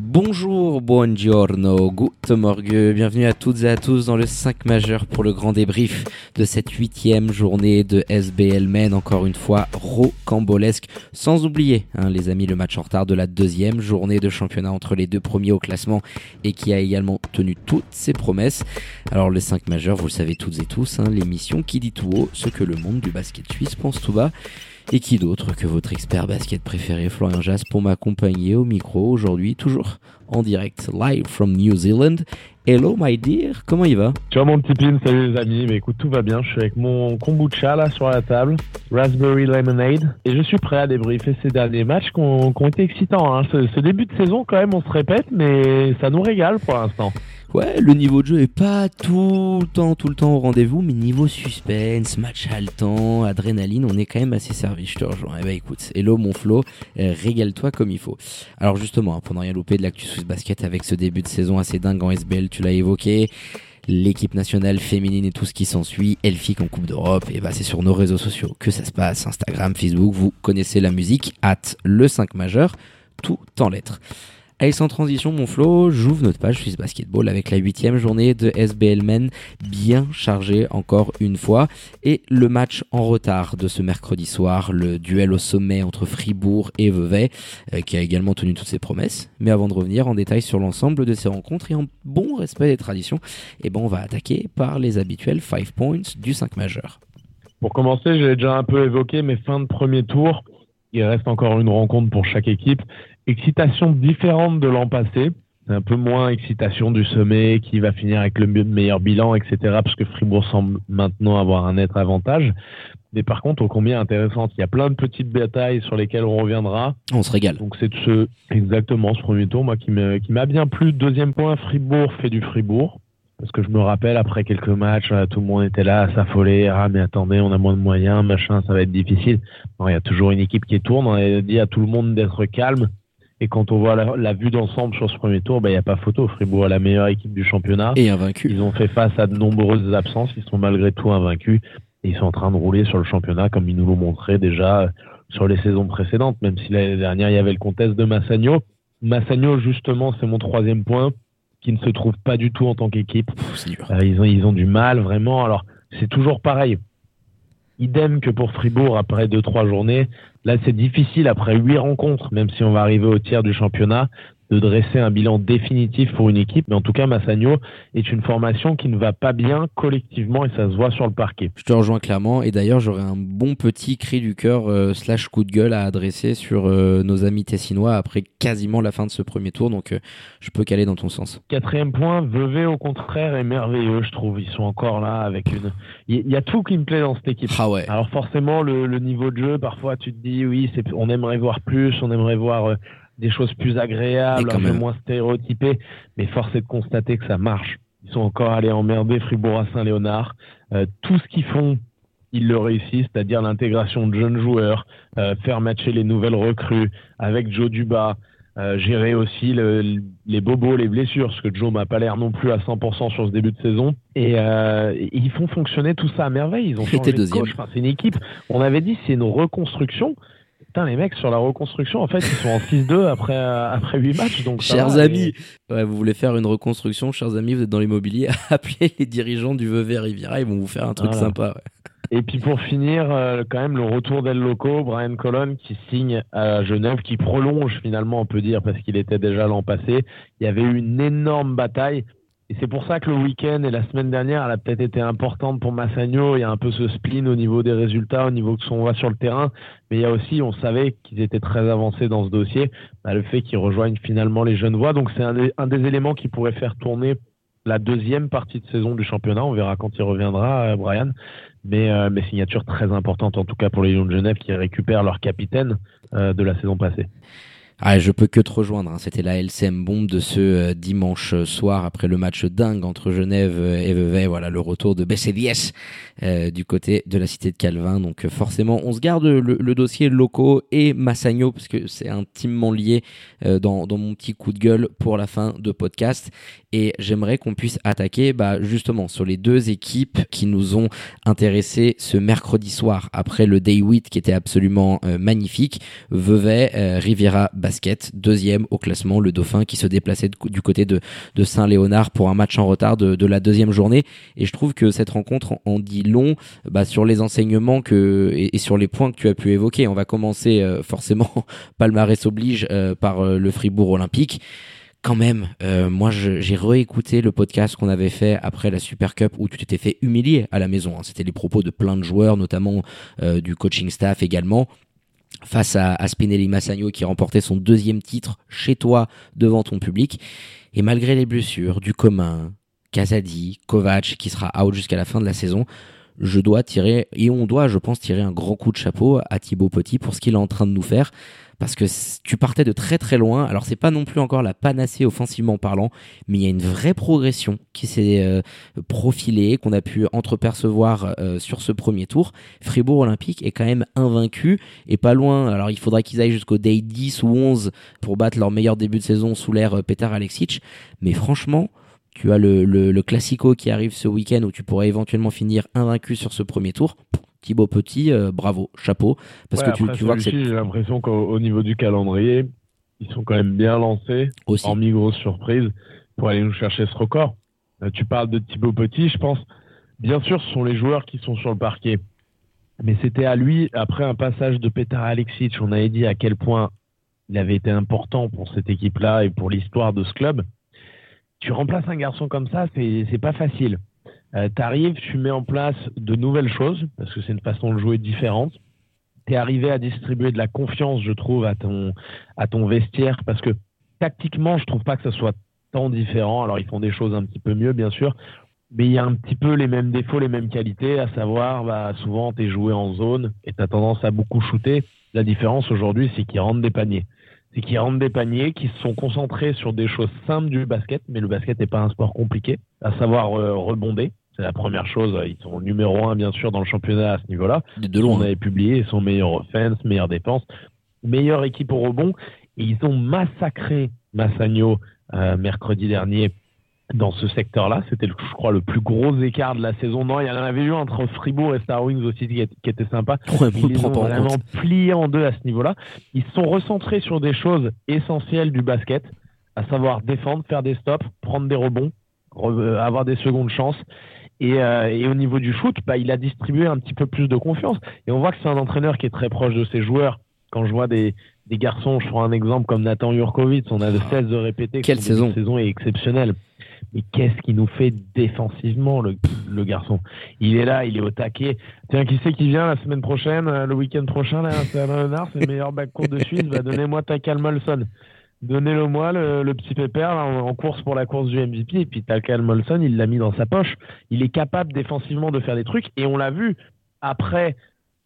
Bonjour, buongiorno, good morgue, bienvenue à toutes et à tous dans le 5 majeur pour le grand débrief de cette huitième journée de SBL Men, encore une fois rocambolesque, sans oublier hein, les amis le match en retard de la deuxième journée de championnat entre les deux premiers au classement et qui a également tenu toutes ses promesses. Alors le 5 majeur, vous le savez toutes et tous, hein, l'émission qui dit tout haut ce que le monde du basket suisse pense tout bas. Et qui d'autre que votre expert basket préféré, Florian Jass, pour m'accompagner au micro aujourd'hui, toujours en direct, live from New Zealand. Hello, my dear, comment il va? Ciao mon petit pin, salut les amis. Mais écoute, tout va bien. Je suis avec mon kombucha là sur la table, raspberry lemonade, et je suis prêt à débriefer ces derniers matchs qui ont, été excitants. Hein. Ce, ce début de saison, quand même, on se répète, mais ça nous régale pour l'instant. Ouais, le niveau de jeu est pas tout le temps, tout le temps au rendez-vous, mais niveau suspense, match haletant, adrénaline, on est quand même assez servi, je te rejoins. Eh bah écoute, hello mon Flo, euh, régale-toi comme il faut. Alors justement, hein, pour ne rien louper de l'actu Swiss Basket avec ce début de saison assez dingue en SBL, tu l'as évoqué, l'équipe nationale féminine et tout ce qui s'ensuit, Elfic en Coupe d'Europe, et bah c'est sur nos réseaux sociaux que ça se passe, Instagram, Facebook, vous connaissez la musique, at le 5 majeur, tout en lettres. Allez, sans transition, mon Flo, j'ouvre notre page Swiss Basketball avec la huitième journée de SBL Men bien chargée encore une fois. Et le match en retard de ce mercredi soir, le duel au sommet entre Fribourg et Vevey, euh, qui a également tenu toutes ses promesses. Mais avant de revenir en détail sur l'ensemble de ces rencontres et en bon respect des traditions, eh ben on va attaquer par les habituels 5 points du 5 majeur. Pour commencer, j'ai déjà un peu évoqué mes fins de premier tour. Il reste encore une rencontre pour chaque équipe excitation différente de l'an passé. Un peu moins excitation du sommet qui va finir avec le meilleur bilan, etc. Parce que Fribourg semble maintenant avoir un net avantage. Mais par contre, au combien intéressante. Il y a plein de petites batailles sur lesquelles on reviendra. On se régale. Donc c'est ce, exactement ce premier tour, moi, qui m'a bien plu. Deuxième point, Fribourg fait du Fribourg. Parce que je me rappelle, après quelques matchs, tout le monde était là à s'affoler. Ah, mais attendez, on a moins de moyens, machin, ça va être difficile. Non, il y a toujours une équipe qui tourne. On a dit à tout le monde d'être calme. Et quand on voit la, vue d'ensemble sur ce premier tour, il bah, n'y a pas photo. Fribourg est la meilleure équipe du championnat. Et invaincu. Ils ont fait face à de nombreuses absences. Ils sont malgré tout invaincus. Et ils sont en train de rouler sur le championnat comme ils nous l'ont montré déjà euh, sur les saisons précédentes. Même si l'année dernière, il y avait le contest de Massagno. Massagno, justement, c'est mon troisième point, qui ne se trouve pas du tout en tant qu'équipe. Euh, ils, ont, ils ont du mal, vraiment. Alors, c'est toujours pareil. Idem que pour Fribourg après deux trois journées. Là, c'est difficile après huit rencontres, même si on va arriver au tiers du championnat, de dresser un bilan définitif pour une équipe. Mais en tout cas, Massagno est une formation qui ne va pas bien collectivement et ça se voit sur le parquet. Je te rejoins clairement. Et d'ailleurs, j'aurais un bon petit cri du cœur euh, slash coup de gueule à adresser sur euh, nos amis tessinois après quasiment la fin de ce premier tour. Donc, euh, je peux caler dans ton sens. Quatrième point, Vevey au contraire est merveilleux, je trouve. Ils sont encore là avec une. Il y a tout qui me plaît dans cette équipe. Ah ouais. Alors forcément, le, le niveau de jeu, parfois tu te dis oui, on aimerait voir plus, on aimerait voir des choses plus agréables, un peu moins stéréotypées, mais force est de constater que ça marche. Ils sont encore allés emmerder Fribourg à Saint-Léonard. Euh, tout ce qu'ils font, ils le réussissent, c'est-à-dire l'intégration de jeunes joueurs, euh, faire matcher les nouvelles recrues avec Joe Duba, euh, gérer aussi les bobos, les blessures, parce que Joe m'a pas l'air non plus à 100% sur ce début de saison. Et, ils font fonctionner tout ça à merveille. Ils ont changé de coach. c'est une équipe. On avait dit c'est une reconstruction les mecs, sur la reconstruction, en fait, ils sont en 6-2 après, euh, après 8 matchs. Donc chers amis, vous voulez faire une reconstruction, chers amis, vous êtes dans l'immobilier, appelez les dirigeants du Vevey Riviera, ils vont vous faire un truc sympa. Et puis pour finir, euh, quand même le retour d'El Loco, Brian Colon qui signe à Genève, qui prolonge finalement, on peut dire, parce qu'il était déjà l'an passé. Il y avait eu une énorme bataille. Et c'est pour ça que le week-end et la semaine dernière, elle a peut-être été importante pour Massagno. Il y a un peu ce spleen au niveau des résultats, au niveau de son va sur le terrain. Mais il y a aussi, on savait qu'ils étaient très avancés dans ce dossier, bah, le fait qu'ils rejoignent finalement les jeunes voix. Donc c'est un, des, éléments qui pourrait faire tourner la deuxième partie de saison du championnat. On verra quand il reviendra, euh, Brian. Mais, euh, mais signature très importante, en tout cas pour les Lions de Genève qui récupèrent leur capitaine euh, de la saison passée. Ah, je peux que te rejoindre. Hein. C'était la LCM bombe de ce euh, dimanche soir après le match dingue entre Genève et Vevey. Voilà le retour de BCDS euh, du côté de la cité de Calvin. Donc euh, forcément, on se garde le, dossier locaux et Massagno parce que c'est intimement lié dans, dans, mon petit coup de gueule pour la fin de podcast. Et j'aimerais qu'on puisse attaquer bah, justement sur les deux équipes qui nous ont intéressés ce mercredi soir après le Day 8 qui était absolument magnifique. Vevey, Riviera, basket, deuxième au classement, le Dauphin qui se déplaçait du côté de, Saint-Léonard pour un match en retard de, la deuxième journée. Et je trouve que cette rencontre en dit long bah, sur les enseignements que, et, sur les points que tu as pu évoquer. On va commencer euh, forcément, palmarès oblige, euh, par euh, le Fribourg olympique quand même, moi j'ai réécouté le podcast qu'on avait fait après la Super Cup où tu t'étais fait humilier à la maison. Hein. C'était les propos de plein de joueurs, notamment du coaching staff également face à, Spinelli Massagno qui remportait son deuxième titre chez toi devant ton public. Et malgré les blessures du commun, Kazadi, Kovac qui sera out jusqu'à la fin de la saison, je dois tirer, et on doit, je pense, tirer un grand coup de chapeau à Thibaut Petit pour ce qu'il est en train de nous faire parce que tu partais de très très loin. Alors c'est pas non plus encore la panacée offensivement parlant, mais il y a une vraie progression qui s'est euh, profilée, qu'on a pu entrepercevoir euh, sur ce premier tour. Fribourg Olympique est quand même invaincu et pas loin. Alors il faudra qu'ils aillent jusqu'au day 10 ou 11 pour battre leur meilleur début de saison sous l'ère euh, Petar Alexic. Mais franchement, tu as le, le, le Classico qui arrive ce week-end où tu pourrais éventuellement finir invaincu sur ce premier tour. Thibaut Petit, euh, bravo, chapeau. Parce que tu, vois que J'ai l'impression qu'au niveau du calendrier, ils sont quand même bien lancés, Aussi. hormis grosse surprise, pour aller nous chercher ce record. Euh, tu parles de Thibaut Petit, je pense. Bien sûr, ce sont les joueurs qui sont sur le parquet. Mais c'était à lui, après un passage de Petar Alexic, on avait dit à quel point il avait été important pour cette équipe-là et pour l'histoire de ce club. Tu remplaces un garçon comme ça, c'est pas facile. Euh, tu arrives, tu mets en place de nouvelles choses, parce que c'est une façon de jouer différente. Tu es arrivé à distribuer de la confiance, je trouve, à ton, à ton vestiaire, parce que tactiquement, je trouve pas que ce soit tant différent. Alors, ils font des choses un petit peu mieux, bien sûr, mais il y a un petit peu les mêmes défauts, les mêmes qualités, à savoir, bah, souvent, tu es joué en zone et tu as tendance à beaucoup shooter. La différence aujourd'hui, c'est qu'ils rentrent des paniers. C'est qu'ils rentrent des paniers, qui se sont concentrés sur des choses simples du basket, mais le basket n'est pas un sport compliqué, à savoir euh, rebonder. C'est la première chose. Ils sont numéro un, bien sûr, dans le championnat à ce niveau-là. De loin. On avait publié son meilleur offense, meilleure défense, meilleure équipe au rebond. Et ils ont massacré Massagno euh, mercredi dernier dans ce secteur-là. C'était, je crois, le plus gros écart de la saison. Non, il y en avait eu entre Fribourg et Star Wings aussi qui, était sympa. ils les ont vraiment pliés en deux à ce niveau-là. Ils se sont recentrés sur des choses essentielles du basket, à savoir défendre, faire des stops, prendre des rebonds, avoir des secondes chances. Euh, et, au niveau du shoot, bah, il a distribué un petit peu plus de confiance. Et on voit que c'est un entraîneur qui est très proche de ses joueurs. Quand je vois des, des garçons, je prends un exemple comme Nathan Jurkovic, on a de cesse de répéter Quelle saison. Saison est exceptionnelle. Mais qu'est-ce qu'il nous fait défensivement, le, garçon? Il est là, il est au taquet. Tiens, qui c'est qui vient la semaine prochaine, euh, le week-end prochain, là, c'est c'est le meilleur backcourt de Suisse, bah, donnez-moi Takal Molson. Donnez-le moi, le, petit pépère, en, course pour la course du MVP. Et puis Takal Molson, il l'a mis dans sa poche. Il est capable défensivement de faire des trucs. Et on l'a vu après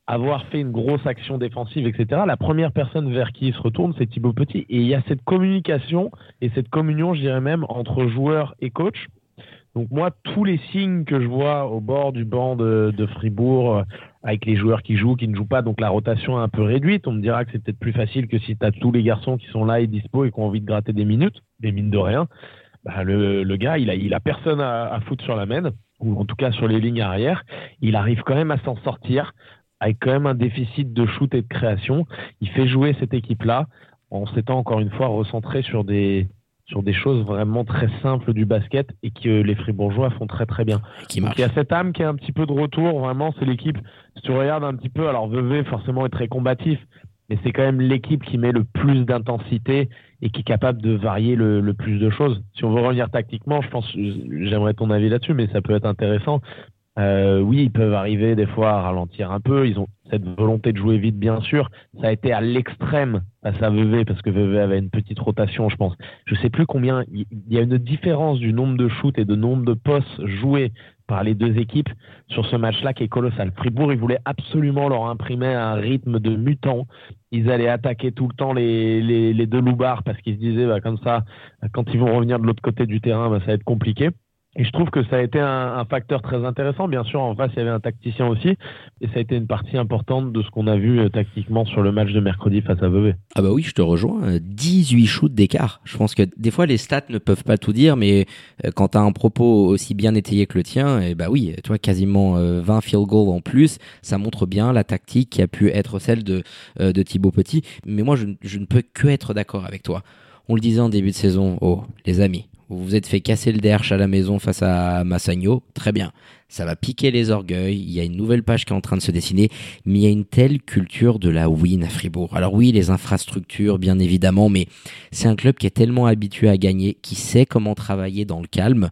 avoir fait une grosse action défensive, etc., la première personne vers qui il se retourne, c'est Thibaut Petit. Et il y a cette communication et cette communion, je dirais même, entre joueur et coach. Donc moi, tous les signes que je vois au bord du banc de, de Fribourg, euh, avec les joueurs qui jouent, qui ne jouent pas, donc la rotation est un peu réduite, on me dira que c'est peut-être plus facile que si tu as tous les garçons qui sont là et dispo et qui ont envie de gratter des minutes, des mines de rien. Bah, le, le, gars, il a, il a personne à, à foutre sur la main, ou en tout cas sur les lignes arrière. Il arrive quand même à s'en sortir avec quand même un déficit de shoot et de création. Il fait jouer cette équipe-là en s'étant encore une fois recentré sur des, sur des choses vraiment très simples du basket et que les Fribourgeois font très très bien. il y a cette âme qui est un petit peu de retour, vraiment, c'est l'équipe. Si tu regardes un petit peu, alors Vevey forcément est très combatif, mais c'est quand même l'équipe qui met le plus d'intensité et qui est capable de varier le, plus de choses. Si on veut revenir tactiquement, je pense, j'aimerais ton avis là-dessus, mais ça peut être intéressant. Euh, oui, ils peuvent arriver des fois à ralentir un peu. Ils ont cette volonté de jouer vite, bien sûr. Ça a été à l'extrême à sa Vevey, parce que Vevey avait une petite rotation, je pense. Je sais plus combien. Il y a une différence du nombre de shoots et de nombre de postes joués par les deux équipes sur ce match-là qui est colossal. Fribourg, ils voulaient absolument leur imprimer un rythme de mutant. Ils allaient attaquer tout le temps les, les, deux loupards parce qu'ils se disaient, bah, comme ça, quand ils vont revenir de l'autre côté du terrain, bah, ça va être compliqué. Et je trouve que ça a été un, facteur très intéressant. Bien sûr, en face, il y avait un tacticien aussi. Et ça a été une partie importante de ce qu'on a vu euh, tactiquement sur le match de mercredi face à Vevey. Ah bah oui, je te rejoins. 18 shoots d'écart. Je pense que des fois, les stats ne peuvent pas tout dire, mais euh, quand tu as un propos aussi bien étayé que le tien, et eh bah oui, toi, quasiment 20 euh, field goals en plus, ça montre bien la tactique qui a pu être celle de, de Thibaut Petit. Mais moi, je, je ne peux que être d'accord avec toi. On le disait en début de saison, oh, les amis, vous vous êtes fait casser le DRH à la maison face à Massagno, très bien. Ça va piquer les orgueils, il y a une nouvelle page qui est en train de se dessiner, mais il y a une telle culture de la win à Fribourg. Alors oui, les infrastructures, bien évidemment, mais c'est un club qui est tellement habitué à gagner, qui sait comment travailler dans le calme,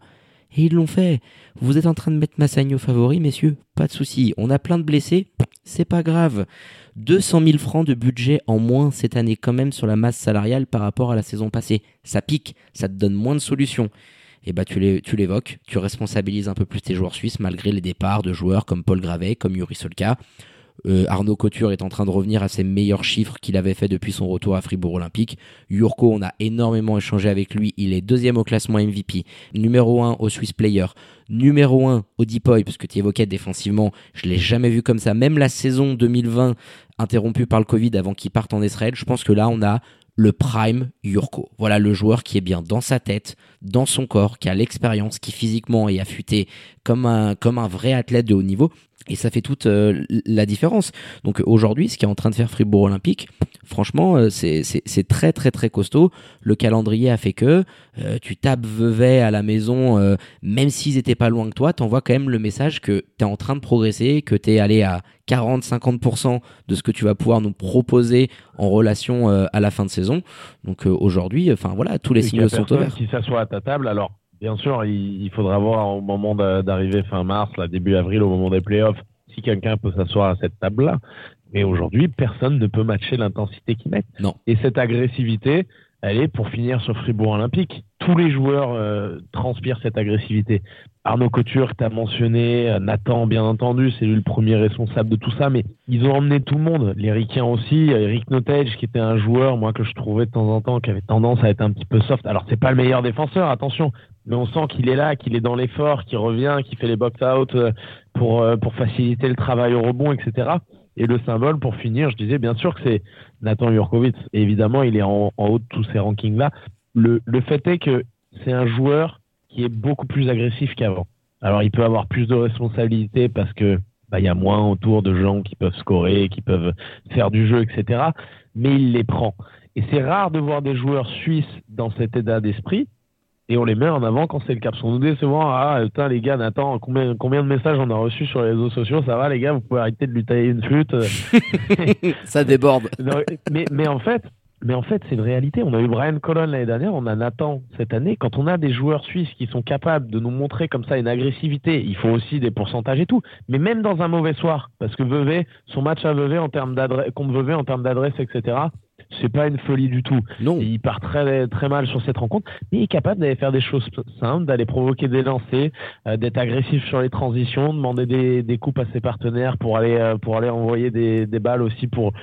et ils l'ont fait. Vous êtes en train de mettre Massagno favori, messieurs Pas de souci. On a plein de blessés, c'est pas grave. 200 000 francs de budget en moins cette année quand même sur la masse salariale par rapport à la saison passée. Ça pique, ça te donne moins de solutions. Et eh bah tu l'évoques, tu responsabilises un peu plus tes joueurs suisses malgré les départs de joueurs comme Paul Gravet, comme Yuri Solka. Euh, Arnaud Couture est en train de revenir à ses meilleurs chiffres qu'il avait fait depuis son retour à Fribourg Olympique. Yurko, on a énormément échangé avec lui. Il est deuxième au classement MVP, numéro 1 au Swiss Player, numéro 1 au Deepoy, parce que tu évoquais défensivement, je l'ai jamais vu comme ça. Même la saison 2020 interrompue par le Covid avant qu'il parte en Israël, je pense que là, on a le prime Yurko. Voilà le joueur qui est bien dans sa tête, dans son corps, qui a l'expérience, qui physiquement est affûté comme un, comme un vrai athlète de haut niveau. Et ça fait toute euh, la différence. Donc aujourd'hui, ce qui est en train de faire Fribourg Olympique, franchement, euh, c'est très très très costaud. Le calendrier a fait que euh, tu tapes Vevey à la maison, même s'ils étaient pas loin que toi, t'envoies quand même le message que tu es en train de progresser, que tu es allé à 40-50% de ce que tu vas pouvoir nous proposer en relation à la fin de saison. Donc aujourd'hui, enfin voilà, tous les signaux sont ouverts. Qui s'assoit à ta table, alors Bien sûr, il, faudra voir au moment d'arriver fin mars, là, début avril, au moment des playoffs, si quelqu'un peut s'asseoir à cette table-là. Mais aujourd'hui, personne ne peut matcher l'intensité qu'ils mettent. Non. Et cette agressivité, elle est pour finir sur Fribourg Olympique. Tous les joueurs euh, transpirent cette agressivité. Arnaud Couture, que tu as mentionné, euh, Nathan, bien entendu, c'est lui le premier responsable de tout ça, mais ils ont emmené tout le monde. Les Ricains aussi, Eric Notage, qui était un joueur, moi, que je trouvais de temps en temps, qui avait tendance à être un petit peu soft. Alors, c'est pas le meilleur défenseur, attention, mais on sent qu'il est là, qu'il est dans l'effort, qu'il revient, qu'il fait les box-out euh, pour, pour faciliter le travail au rebond, etc. Et le symbole, pour finir, je disais bien sûr que c'est Nathan Jurkovic. évidemment, il est en, haut de tous ces rankings-là. Le, le fait est que c'est un joueur qui est beaucoup plus agressif qu'avant. Alors, il peut avoir plus de responsabilités parce que bah, y a moins autour de gens qui peuvent scorer, qui peuvent faire du jeu, etc. Mais il les prend. Et c'est rare de voir des joueurs suisses dans cet état d'esprit et on les met en avant quand c'est le cas. Parce qu'on nous dit souvent, ah putain les gars, Nathan, combien, combien de messages on a reçus sur les réseaux sociaux, ça va les gars, vous pouvez arrêter de lui tailler une flûte. ça déborde. mais, mais en fait, mais en fait, c'est une réalité. On a eu Brian Colon l'année dernière, on a Nathan cette année. Quand on a des joueurs suisses qui sont capables de nous montrer comme ça une agressivité, il faut aussi des pourcentages et tout. Mais même dans un mauvais soir, parce que Vevey, son match à Vevey en termes d'adresse, contre Vevey en termes d'adresse, etc., c'est pas une folie du tout. Non. Il part très très mal sur cette rencontre, mais il est capable d'aller faire des choses simples, d'aller provoquer des lancers, euh, d'être agressif sur les transitions, demander des, des coupes à ses partenaires pour aller euh, pour aller envoyer des, des balles aussi pour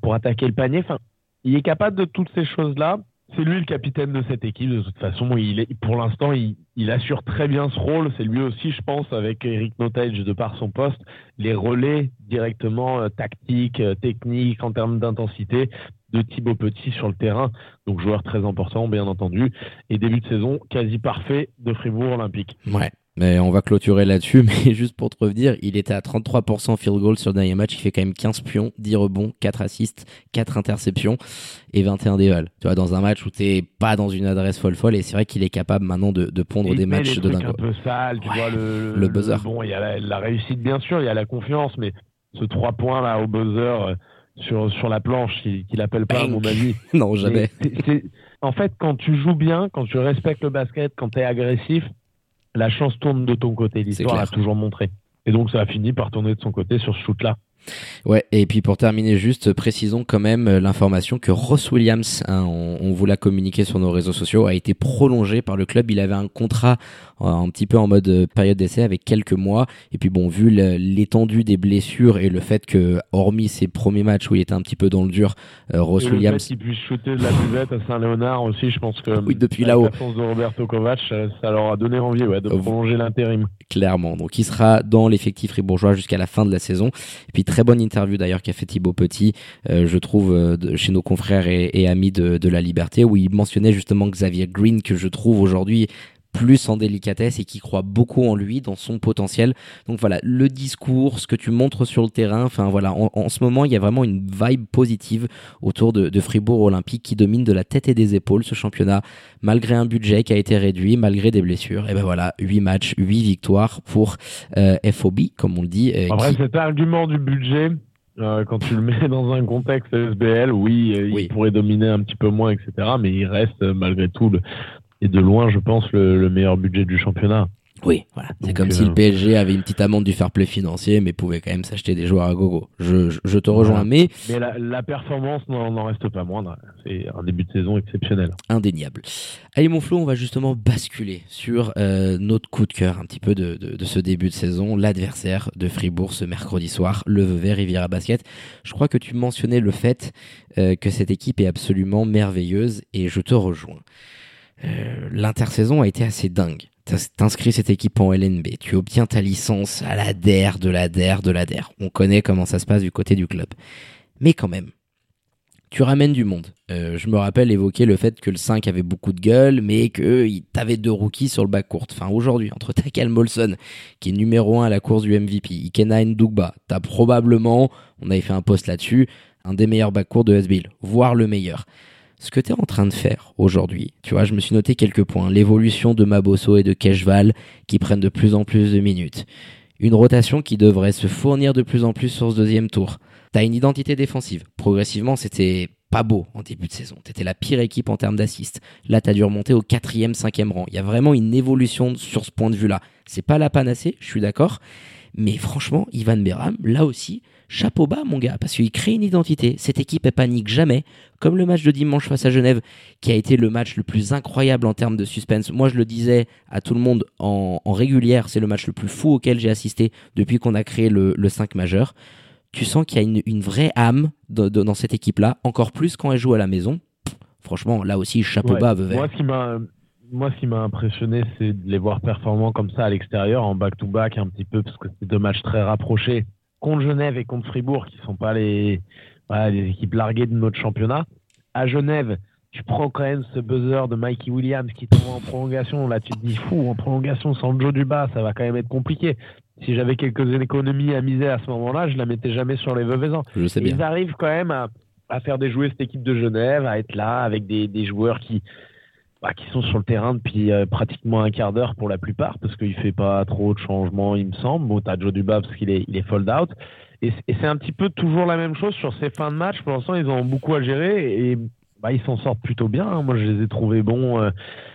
pour attaquer le panier. Enfin, il est capable de toutes ces choses là. C'est lui le capitaine de cette équipe. De toute façon, il est, pour l'instant, il, il, assure très bien ce rôle. C'est lui aussi, je pense, avec Eric Notage de par son poste, les relais directement euh, tactiques, techniques, en termes d'intensité de Thibaut Petit sur le terrain, donc joueur très important bien entendu, et début de saison quasi parfait de Fribourg Olympique. Ouais. Mais on va clôturer là-dessus, mais juste pour te revenir, il était à 33% field goal sur le dernier match, il fait quand même 15 pions, 10 rebonds, 4 assists, 4 interceptions et 21 dévals. Tu vois, dans un match où t'es pas dans une adresse folle folle, et c'est vrai qu'il est capable maintenant de, de pondre des matchs de dingue. un peu sale, tu vois, le, le buzzer. bon, il y a la, la, réussite bien sûr, il y a la confiance, mais ce 3 points là au buzzer, euh, sur, sur la planche qu'il qu appelle pas, à mon avis. non, jamais. en fait, quand tu joues bien, quand tu respectes le basket, quand tu es agressif, la chance tourne de ton côté. L'histoire a toujours montré. Et donc, ça a fini par tourner de son côté sur ce shoot-là. Ouais, et puis pour terminer juste, précisons quand même euh, l'information que Ross Williams, hein, on, vous l'a communiqué sur nos réseaux sociaux, a été prolongé par le club. Il avait un contrat euh, un petit peu en mode euh, période d'essai avec quelques mois. Et puis bon, vu l'étendue des blessures et le fait que, hormis ses premiers matchs où il était un petit peu dans le dur, Ross Williams... Le fait puisse shooter de la buvette à Saint-Léonard aussi, je pense que... Oui, depuis là-haut. La de Roberto Kovac, ça leur a donné envie ouais, de prolonger l'intérim. Clairement. Donc il sera dans l'effectif fribourgeois jusqu'à la fin de la saison. Et puis très bonne interview d'ailleurs qu'a fait Thibaut Petit, euh, je trouve, euh, chez nos confrères et, amis de, de, la liberté, où il mentionnait justement Xavier Green, que je trouve aujourd'hui plus en délicatesse et qui croit beaucoup en lui, dans son potentiel. Donc voilà, le discours, ce que tu montres sur le terrain, enfin voilà, en, ce moment, il y a vraiment une vibe positive autour de, Fribourg Olympique qui domine de la tête et des épaules ce championnat, malgré un budget qui a été réduit, malgré des blessures. Et ben voilà, 8 matchs, 8 victoires pour euh, FOB, comme on le dit. Euh, Après, cet argument du budget, euh, quand tu le mets dans un contexte SBL, oui, il pourrait dominer un petit peu moins, etc. Mais il reste malgré tout le, et de loin, je pense, le, meilleur budget du championnat. Oui, voilà. C'est comme si le euh, PSG avait une petite amende du fair play financier, mais pouvait quand même s'acheter des joueurs à gogo. Je, je, te rejoins, mais. Mais la, performance n'en reste pas moindre. C'est un début de saison exceptionnel. Indéniable. Allez, mon Flo, on va justement basculer sur euh, notre coup de cœur un petit peu de, de, ce début de saison, l'adversaire de Fribourg ce mercredi soir, le Vevey Riviera Basket. Je crois que tu mentionnais le fait euh, que cette équipe est absolument merveilleuse et je te rejoins. Euh, l'intersaison a été assez dingue. T'inscris cette équipe en LNB, tu obtiens ta licence à la DER, de la DER, de la DER. On connaît comment ça se passe du côté du club. Mais quand même, tu ramènes du monde. Euh, je me rappelle évoquer le fait que le 5 avait beaucoup de gueule, mais que t'avais deux rookies sur le bac court. Enfin, aujourd'hui, entre Takal Molson, qui est numéro 1 à la course du MVP, Ikena Ndugba, t'as probablement, on avait fait un post là-dessus, un des meilleurs bac courts de SBL, voire le meilleur ce que tu es en train de faire aujourd'hui. Tu vois, je me suis noté quelques points. L'évolution de Mabosso et de Keshval qui prennent de plus en plus de minutes. Une rotation qui devrait se fournir de plus en plus sur ce deuxième tour. T'as une identité défensive. Progressivement, c'était pas beau en début de saison. T'étais la pire équipe en termes d'assists. Là, t'as dû remonter au quatrième, cinquième rang. Il y a vraiment une évolution sur ce point de vue-là. C'est pas la panacée, je suis d'accord. Mais franchement, Ivan Beram, là aussi, chapeau bas, mon gars, parce qu'il crée une identité. Cette équipe, elle panique jamais, comme le match de dimanche face à Genève, qui a été le match le plus incroyable en termes de suspense. Moi, je le disais à tout le monde en, régulière, c'est le match le plus fou auquel j'ai assisté depuis qu'on a créé le, 5 majeur. Tu sens qu'il y a une, vraie âme dans cette équipe-là, encore plus quand elle joue à la maison. franchement, là aussi, chapeau bas, Moi, ce qui m'a moi, ce qui m'a impressionné, c'est de les voir performants comme ça à l'extérieur, en back-to-back un petit peu, parce que c'est deux matchs très rapprochés contre Genève et contre Fribourg, qui ne sont pas les, les équipes larguées de notre championnat. À Genève, tu prends quand même ce buzzer de Mikey Williams qui tombe en prolongation. Là, tu te dis, fou, en prolongation sans Joe Duba, ça va quand même être compliqué. Si j'avais quelques économies à miser à ce moment-là, je la mettais jamais sur les Veuvezans. Je sais bien. Ils arrivent quand même à, faire déjouer cette équipe de Genève, à être là avec des, des joueurs qui, bah, qui sont sur le terrain depuis euh, pratiquement un quart d'heure pour la plupart, parce qu'il fait pas trop de changements, il me semble. Bon, t'as Joe Duba parce qu'il est, il est fold out. Et, c'est un petit peu toujours la même chose sur ces fins de match. Pour l'instant, ils ont beaucoup à gérer et bah, ils s'en sortent plutôt bien. Hein. Moi, je les ai trouvés bons. Euh,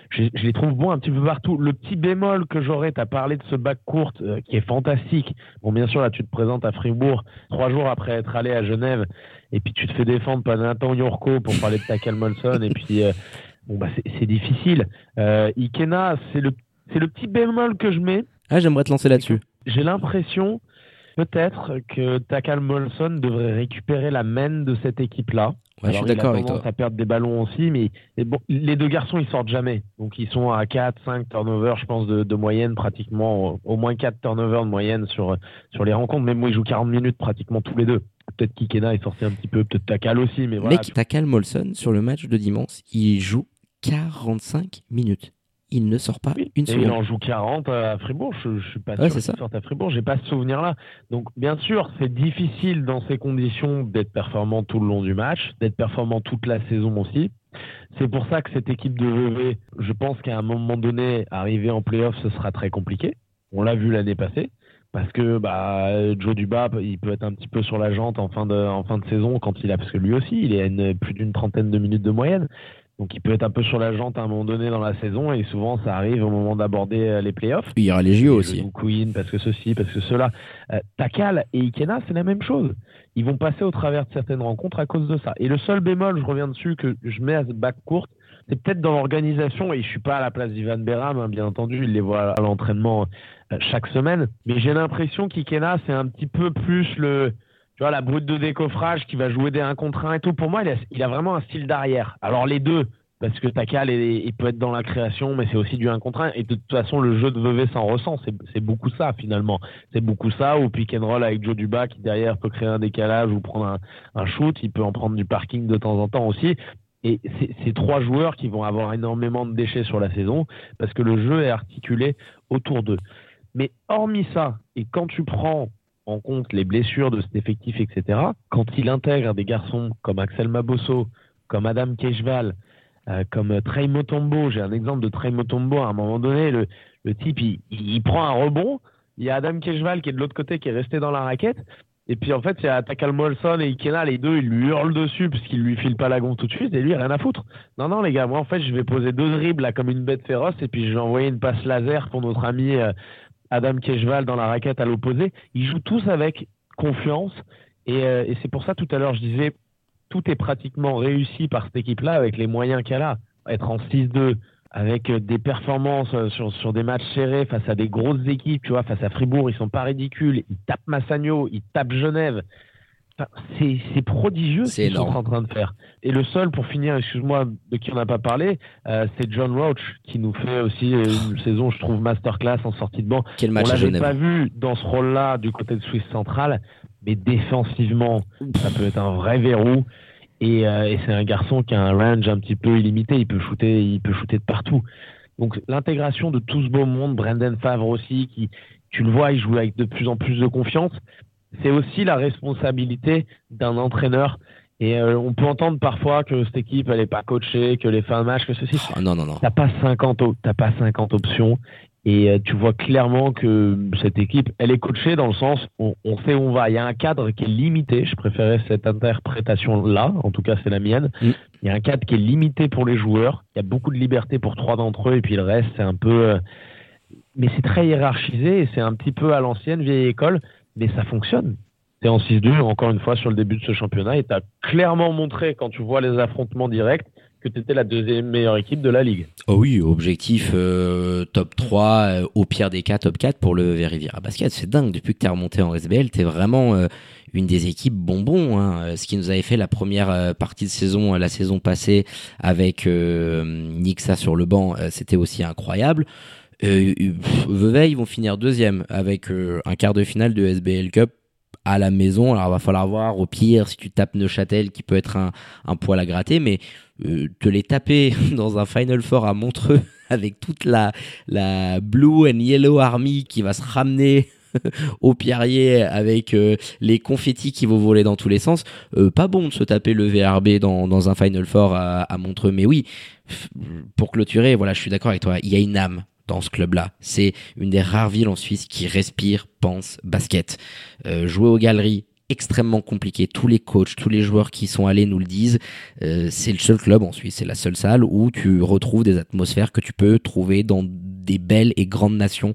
je, les trouve bons un petit peu partout. Le petit bémol que j'aurais, tu as parlé de ce bac court euh, qui est fantastique. Bon, bien sûr, là, tu te présentes à Fribourg trois jours après être allé à Genève et puis tu te fais défendre par Nathan Yorko pour parler de Tacal Molson et puis bon bah c'est difficile. Euh, Ikena, c'est le c'est le petit bémol que je mets. Ah, j'aimerais te lancer là-dessus. J'ai l'impression peut-être que Takal Molson devrait récupérer la main de cette équipe-là. Ouais, je suis d'accord avec toi. à perdre des ballons aussi, mais bon, les deux garçons, ils sortent jamais. Donc, ils sont à 4, 5 turnovers, je pense, de, de moyenne, pratiquement, au moins 4 turnovers de moyenne sur, sur les rencontres. Même moi, ils jouent 40 minutes pratiquement tous les deux. Peut-être Kikena est sorti un petit peu, peut-être Takal aussi, mais voilà. Mec, Takal Molson, sur le match de dimanche, il joue 45 minutes. Il ne sort pas une seconde. il en joue 40 à Fribourg. Je, ne suis pas sûr qu'il sorte à Fribourg. J'ai pas ce souvenir-là. Donc, bien sûr, c'est difficile dans ces conditions d'être performant tout le long du match, d'être performant toute la saison aussi. C'est pour ça que cette équipe de VV, je pense qu'à un moment donné, arriver en playoff, ce sera très compliqué. On l'a vu l'année passée parce que bah, Joe Duba, il peut être un petit peu sur la jante en fin de, en fin de saison quand il a, parce que lui aussi, il est à plus d'une trentaine de minutes de moyenne. Donc il peut être un peu sur la jante à un moment donné dans la saison et souvent ça arrive au moment d'aborder euh, les playoffs. Il y aura les JO aussi. Queen parce que ceci, parce que cela. Euh, Takal et Ikena, c'est la même chose. Ils vont passer au travers de certaines rencontres à cause de ça. Et le seul bémol, je reviens dessus, que je mets à ce bac courte, c'est peut-être dans l'organisation, et je suis pas à la place d'Ivan Beram, hein, bien entendu, il les voit à l'entraînement euh, chaque semaine, mais j'ai l'impression qu'Ikena, c'est un petit peu plus le, tu vois, la brute de décoffrage qui va jouer des 1 contre 1 et tout. Pour moi, il a, vraiment un style d'arrière. Alors les deux, parce que Takal, il peut être dans la création, mais c'est aussi du 1 contre 1. Et de toute façon, le jeu de Vevey s'en ressent. C'est beaucoup ça, finalement. C'est beaucoup ça, ou pick and roll avec Joe Duba, qui derrière peut créer un décalage ou prendre un, un shoot. Il peut en prendre du parking de temps en temps aussi. Et c'est trois joueurs qui vont avoir énormément de déchets sur la saison, parce que le jeu est articulé autour d'eux. Mais hormis ça, et quand tu prends en compte les blessures de cet effectif, etc., quand il intègre des garçons comme Axel Mabosso, comme Adam Kejval, euh, comme Trey Motombo, j'ai un exemple de Trey Motombo, à un moment donné, le, type, il, prend un rebond, il y a Adam Kejval qui est de l'autre côté, qui est resté dans la raquette, et puis en fait, il y a Takal Molson et Ikena, les deux, ils lui hurlent dessus puisqu'ils lui filent pas la gonfle tout de suite et lui, rien à foutre. Non, non, les gars, moi en fait, je vais poser deux dribbles là comme une bête féroce et puis je vais envoyer une passe laser pour notre ami euh, Adam Kejval dans la raquette à l'opposé. Ils jouent tous avec confiance. Euh, et, c'est pour ça, tout à l'heure, je disais, tout est pratiquement réussi par cette équipe-là avec les moyens qu'elle a. Être en 6-2, avec euh, des performances euh, sur, sur, des matchs serrés face à des grosses équipes, tu vois, face à Fribourg, ils sont pas ridicules. Ils tapent Massagno, ils tapent Genève c'est prodigieux ce qu'ils sont en train de faire. Et le seul, pour finir, excuse-moi, de qui on n'a pas parlé, euh, c'est John Roach qui nous fait aussi une saison, je trouve, masterclass en sortie de banc. Quel match on l'avait pas vu dans ce rôle-là du côté de Suisse centrale, mais défensivement, ça peut être un vrai verrou. Et, euh, et c'est un garçon qui a un range un petit peu illimité. Il peut shooter, il peut shooter de partout. Donc l'intégration de tout ce beau monde, Brendan Favre aussi, qui, tu le vois, il joue avec de plus en plus de confiance c'est aussi la responsabilité d'un entraîneur. Et euh, on peut entendre parfois que cette équipe, elle n'est pas coachée, que les fins de match, que ceci. Oh, non, non, non. T'as pas 50, t'as pas 50 options. Et euh, tu vois clairement que cette équipe, elle est coachée dans le sens, on, on sait où on va. Il y a un cadre qui est limité. Je préférais cette interprétation-là. En tout cas, c'est la mienne. Mm. Il y a un cadre qui est limité pour les joueurs. Il y a beaucoup de liberté pour trois d'entre eux. Et puis le reste, c'est un peu. Euh, mais c'est très hiérarchisé et c'est un petit peu à l'ancienne, vieille école mais ça fonctionne. Tu es en 6-2, encore une fois, sur le début de ce championnat, et tu as clairement montré, quand tu vois les affrontements directs, que tu étais la deuxième meilleure équipe de la ligue. Oh oui, objectif euh, top 3, euh, au pire des cas, top 4 pour le Veriviera Basket. C'est dingue, depuis que tu es remonté en SBL, tu es vraiment euh, une des équipes bonbons. Hein. Ce qui nous avait fait la première partie de saison, la saison passée, avec Nixa sur le banc, c'était aussi incroyable. Euh, Vevey, ils vont finir deuxième avec euh, un quart de finale de SBL Cup à la maison. Alors, il va falloir voir au pire si tu tapes Neuchâtel qui peut être un, un poil à gratter, mais euh, te les taper dans un Final Four à Montreux avec toute la, Blue and Yellow Army qui va se ramener au pierrier avec euh, les confettis qui vont voler dans tous les sens. pas bon de se taper le VRB dans, dans un Final Four à, à Montreux, mais oui, pour clôturer, voilà, je suis d'accord avec toi, il y a une âme dans ce club-là. C'est une des rares villes en Suisse qui respire, pense basket. Euh, jouer aux galeries, extrêmement compliqué. Tous les coachs, tous les joueurs qui sont allés nous le disent. Euh, c'est le seul club en Suisse, c'est la seule salle où tu retrouves des atmosphères que tu peux trouver dans des belles et grandes nations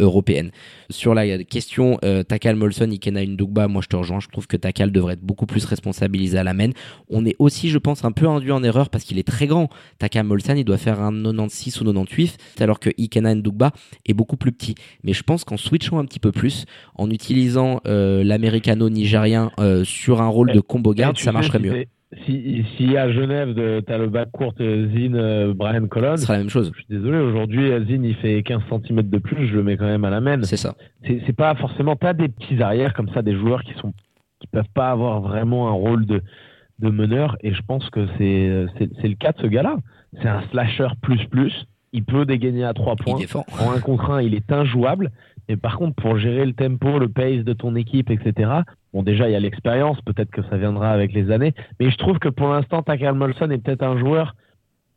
européenne. Sur la question euh, Takal Molson, Ikena Ndugba, moi je te rejoins, je trouve que Takal devrait être beaucoup plus responsabilisé à la main. On est aussi, je pense, un peu induit en erreur parce qu'il est très grand. Takal Molson, il doit faire un 96 ou 98, alors que Ikena Ndugba est beaucoup plus petit. Mais je pense qu'en switchant un petit peu plus, en utilisant euh, l'américano-nigérien sur un rôle de combo guard, ça marcherait mieux si, si à Genève, tu as le bac court Zin, euh, Brian Colon. Ce sera la même chose. Je suis désolé, aujourd'hui, Zin, il fait 15 cm de plus, je le mets quand même à la main. C'est ça. C'est pas forcément, tu as des petits arrières comme ça, des joueurs qui sont qui peuvent pas avoir vraiment un rôle de, de meneur, et je pense que c'est le cas de ce gars-là. C'est un slasher plus plus. Il peut dégainer à 3 points. En un contre 1, il est injouable. Et par contre, pour gérer le tempo, le pace de ton équipe, etc., bon, déjà, il y a l'expérience, peut-être que ça viendra avec les années, mais je trouve que pour l'instant, Takal Molson est peut-être un joueur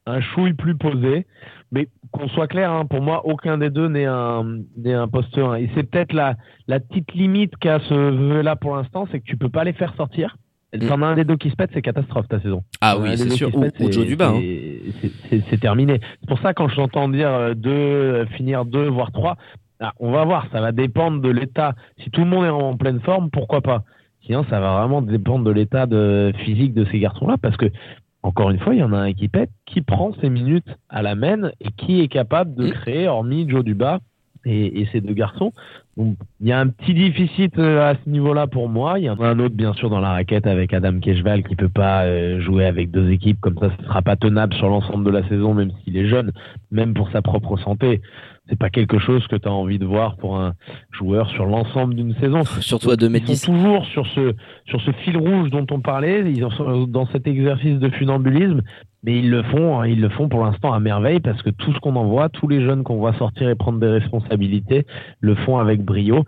un chouille plus posé, mais qu'on soit clair, hein, pour moi, aucun des deux n'est un, un poste 1. Et c'est peut-être la, la petite limite qu'a ce vœu-là pour l'instant, c'est que tu peux pas les faire sortir. T'en as un des deux qui se pète, c'est catastrophe ta saison. Ah oui, c'est sûr. Ou, Joe Duba. Hein. C'est terminé. C'est pour ça quand je t'entends dire deux, finir deux, voire trois, ah, on va voir. Ça va dépendre de l'état. Si tout le monde est en pleine forme, pourquoi pas? Sinon, ça va vraiment dépendre de l'état de physique de ces garçons-là, parce que encore une fois, il y en a un qui pète, qui prend ses minutes à la main et qui est capable de créer, hormis Joe Duba et, et ces deux garçons. il y a un petit déficit euh, à ce niveau-là pour moi. Il y en a un autre, bien sûr, dans la raquette avec Adam Keshval qui peut pas euh, jouer avec deux équipes. Comme ça, ce sera pas tenable sur l'ensemble de la saison, même s'il est jeune, même pour sa propre santé c'est pas quelque chose que tu as envie de voir pour un joueur sur l'ensemble d'une saison. Surtout à 2 mètres Ils sont toujours sur ce, sur ce fil rouge dont on parlait, ils sont dans cet exercice de funambulisme, mais ils le font, hein, ils le font pour l'instant à merveille parce que tout ce qu'on envoie, tous les jeunes qu'on voit sortir et prendre des responsabilités, le font avec brio.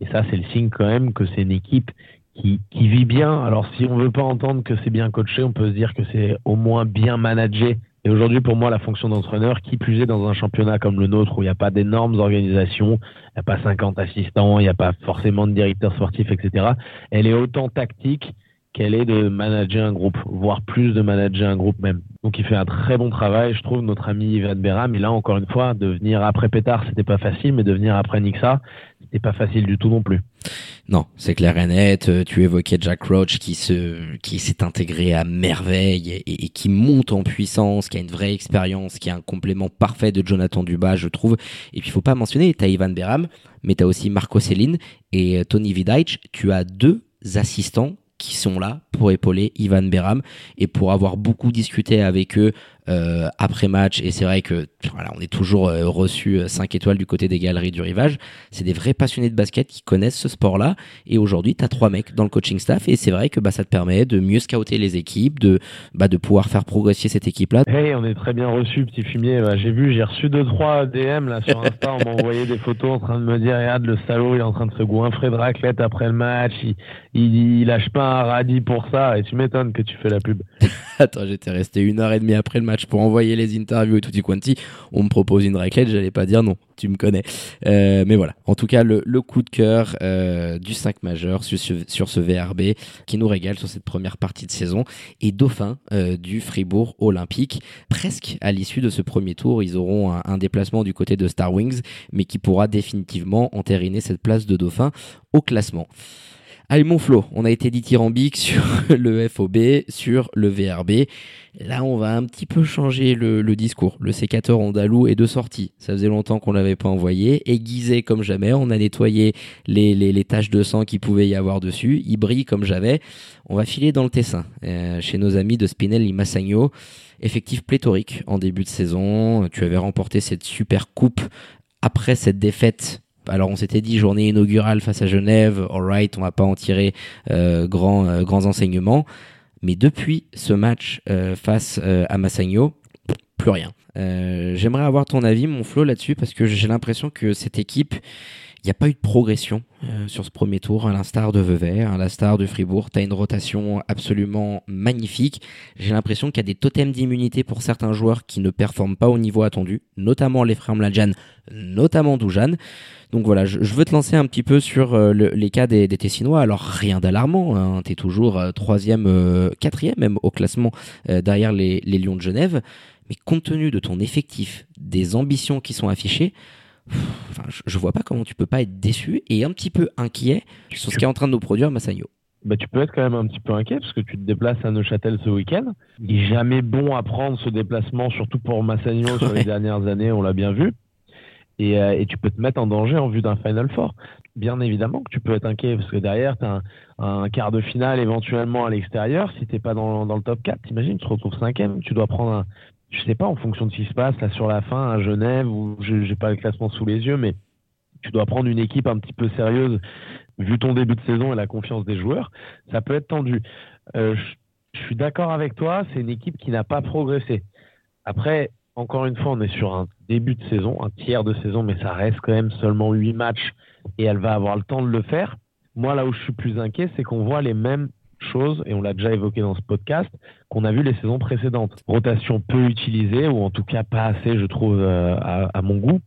Et ça, c'est le signe quand même que c'est une équipe qui, qui vit bien. Alors, si on veut pas entendre que c'est bien coaché, on peut se dire que c'est au moins bien managé et aujourd'hui, pour moi, la fonction d'entraîneur, qui plus est dans un championnat comme le nôtre où il n'y a pas d'énormes organisations, il n'y a pas 50 assistants, il n'y a pas forcément de directeur sportif, etc., elle est autant tactique qu'elle est de manager un groupe, voire plus de manager un groupe même. Donc il fait un très bon travail, je trouve, notre ami Yvan Beram. Et là, encore une fois, de venir après Pétard, c'était pas facile, mais de venir après Nixa, c'était pas facile du tout non plus. Non, c'est clair et net. Euh, tu évoquais Jack Roach qui se, qui s'est intégré à merveille et, qui monte en puissance, qui a une vraie expérience, qui a un complément parfait de Jonathan Dubas, je trouve. Et puis, il faut pas mentionner, t'as Ivan Beram, mais t'as aussi Marco Céline et euh, Tony Vidaic. Tu as deux assistants qui sont là pour épauler Ivan Beram et pour avoir beaucoup discuté avec eux euh, après match. Et c'est vrai que voilà, on est toujours euh, reçu 5 euh, étoiles du côté des galeries du rivage. C'est des vrais passionnés de basket qui connaissent ce sport là et aujourd'hui tu as trois mecs dans le coaching staff. Et c'est vrai que bah, ça te permet de mieux scouter les équipes de bah, de pouvoir faire progresser cette équipe là hey on est très bien reçu petit fumier. Bah, j'ai vu j'ai reçu deux trois DM là sur Insta. On m'a envoyé des photos en train de me dire regarde le salaud il est en train de se goinfrer de raclette après le match. Il, il, lâche pas un radis pour ça. Et tu m'étonnes que tu fais la pub. Attends j'étais resté une heure et demie après le match pour envoyer les interviews et tout quanti, on me propose une raclette, j'allais pas dire non, tu me connais. Euh, mais voilà, en tout cas, le, coup de cœur euh, du 5 majeur sur, sur, ce VRB qui nous régale sur cette première partie de saison et dauphin euh, du Fribourg Olympique. Presque à l'issue de ce premier tour, ils auront un, un déplacement du côté de Star Wings, mais qui pourra définitivement entériner cette place de dauphin au classement. Allez on a été dithyrambique sur le FOB, sur le VRB. Là, on va un petit peu changer le, discours. Le sécateur andalou est de sortie. Ça faisait longtemps qu'on l'avait pas envoyé. Aiguisé comme jamais, on a nettoyé les, taches de sang qui pouvaient y avoir dessus. Il brille comme jamais. On va filer dans le Tessin, euh, chez nos amis de Spinelli Massagno. Effectif pléthorique en début de saison. Tu avais remporté cette super coupe après cette défaite alors on s'était dit journée inaugurale face à Genève, alright, on va pas en tirer euh, grand, euh, grands enseignements. Mais depuis ce match euh, face à Massagno, plus rien. J'aimerais avoir ton avis, mon Flo, là-dessus, parce que j'ai l'impression que cette équipe, il n'y a pas eu de progression sur ce premier tour, à l'instar de Vevey, à l'instar de Fribourg. Tu as une rotation absolument magnifique. J'ai l'impression qu'il y a des totems d'immunité pour certains joueurs qui ne performent pas au niveau attendu, notamment les frères Mladjan, notamment Doujan. Donc voilà, je, veux te lancer un petit peu sur euh, les cas des, des, Tessinois. Alors rien d'alarmant, hein, tu es toujours euh, troisième, euh, quatrième même au classement derrière les, Lions de Genève. Mais compte tenu de ton effectif, des ambitions qui sont affichées, enfin, je, vois pas comment tu peux pas être déçu et un petit peu inquiet sur ce qui est en train de nous produire Massagno. Bah, tu peux être quand même un petit peu inquiet parce que tu te déplaces à Neuchâtel ce week-end. Il est jamais bon à prendre ce déplacement, surtout pour Massagno sur les dernières années, on l'a bien vu. Euh, et, tu peux te mettre en danger en vue d'un Final Four. Bien évidemment que tu peux être inquiet parce que derrière, tu as un, quart de finale éventuellement à l'extérieur. Si tu pas dans, dans, le top 4, t'imagines, tu te retrouves cinquième, tu dois prendre un, je sais pas, en fonction de ce qui se passe là sur la fin à Genève, où j'ai pas le classement sous les yeux, mais tu dois prendre une équipe un petit peu sérieuse vu ton début de saison et la confiance des joueurs. Ça peut être tendu. Euh, je suis d'accord avec toi, c'est une équipe qui n'a pas progressé. Après, encore une fois, on est sur un début de saison, un tiers de saison, mais ça reste quand même seulement huit matchs et elle va avoir le temps de le faire. Moi, là où je suis plus inquiet, c'est qu'on voit les mêmes choses, et on l'a déjà évoqué dans ce podcast, qu'on a vu les saisons précédentes. Rotation peu utilisée, ou en tout cas pas assez, je trouve, euh, à, mon goût.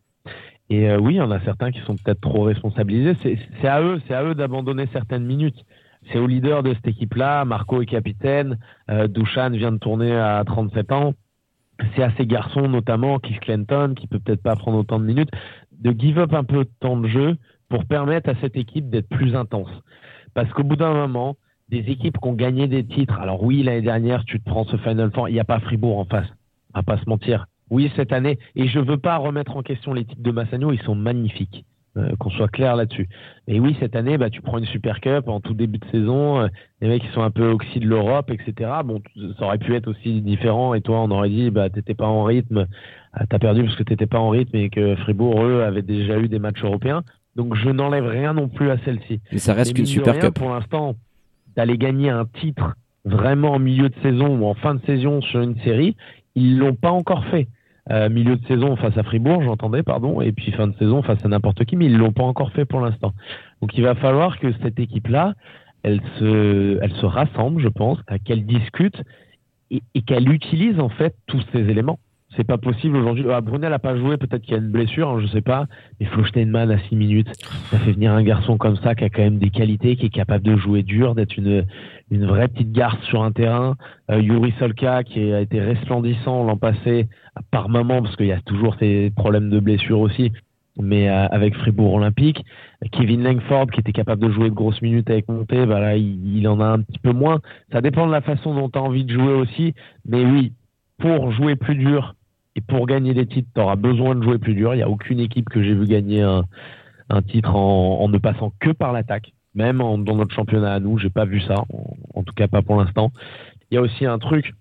Et euh, oui, il y en a certains qui sont peut-être trop responsabilisés. C'est à eux, c'est à eux d'abandonner certaines minutes. c'est au leader de cette équipe-là. Marco est capitaine. Euh, vient de tourner à 37 ans. C'est à ces garçons, notamment Keith Clinton, qui peut peut-être pas prendre autant de minutes, de give up un peu de temps de jeu pour permettre à cette équipe d'être plus intense. Parce qu'au bout d'un moment, des équipes qui ont gagné des titres, alors oui, l'année dernière, tu te prends ce Final Four, il n'y a pas Fribourg en face, va pas se mentir. Oui, cette année, et je veux pas remettre en question les titres de Massagno, ils sont magnifiques. Euh, qu'on soit clair là-dessus. Et oui, cette année, bah, tu prends une Super Cup en tout début de saison, euh, les mecs qui sont un peu oxy de l'Europe, etc. Bon, ça aurait pu être aussi différent. Et toi, on aurait dit, bah, t'étais pas en rythme, ah, t'as perdu parce que t'étais pas en rythme et que Fribourg, eux, avaient déjà eu des matchs européens. Donc, je n'enlève rien non plus à celle-ci. Mais ça reste qu'une Super Cup. Pour l'instant, d'aller gagner un titre vraiment en milieu de saison ou en fin de saison sur une série, ils l'ont pas encore fait. Euh, milieu de saison face à Fribourg, j'entendais, pardon, et puis fin de saison face à n'importe qui, mais ils l'ont pas encore fait pour l'instant. Donc il va falloir que cette équipe-là, elle se, elle se rassemble, je pense, qu'elle discute et, et qu'elle utilise en fait tous ces éléments c'est pas possible aujourd'hui. Ah, Brunel a pas joué, peut-être qu'il y a une blessure, hein, je sais pas. Mais Flo Steinman à 6 minutes, ça fait venir un garçon comme ça qui a quand même des qualités, qui est capable de jouer dur, d'être une une vraie petite garce sur un terrain. Euh, Yuri Solka qui a été resplendissant l'an passé par moment parce qu'il y a toujours ces problèmes de blessure aussi. Mais euh, avec Fribourg Olympique, Kevin Langford qui était capable de jouer de grosses minutes avec Monté, bah là il, il en a un petit peu moins. Ça dépend de la façon dont tu as envie de jouer aussi. Mais oui, pour jouer plus dur, et pour gagner des titres, tu auras besoin de jouer plus dur. Il n'y a aucune équipe que j'ai vu gagner un, titre en, en, ne passant que par l'attaque. Même dans notre championnat à nous, j'ai pas vu ça. En, en, tout cas, pas pour l'instant. Il y a aussi un truc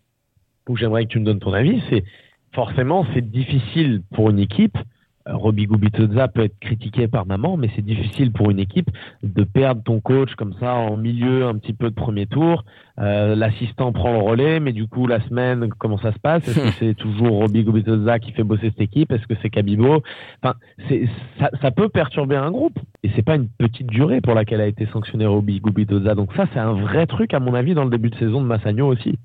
où j'aimerais que tu me donnes ton avis. C'est forcément, c'est difficile pour une équipe Robbie Gubitoza peut être critiqué par maman, mais c'est difficile pour une équipe de perdre ton coach comme ça en milieu un petit peu de premier tour. Euh, L'assistant prend le relais, mais du coup la semaine, comment ça se passe? Est-ce que c'est toujours Robbie Gubitoza qui fait bosser cette équipe? Est-ce que c'est Kabibo? Enfin, ça, ça peut perturber un groupe. Et c'est pas une petite durée pour laquelle a été sanctionné Robbie Gubitoza. Donc ça, c'est un vrai truc à mon avis dans le début de saison de Massagno aussi.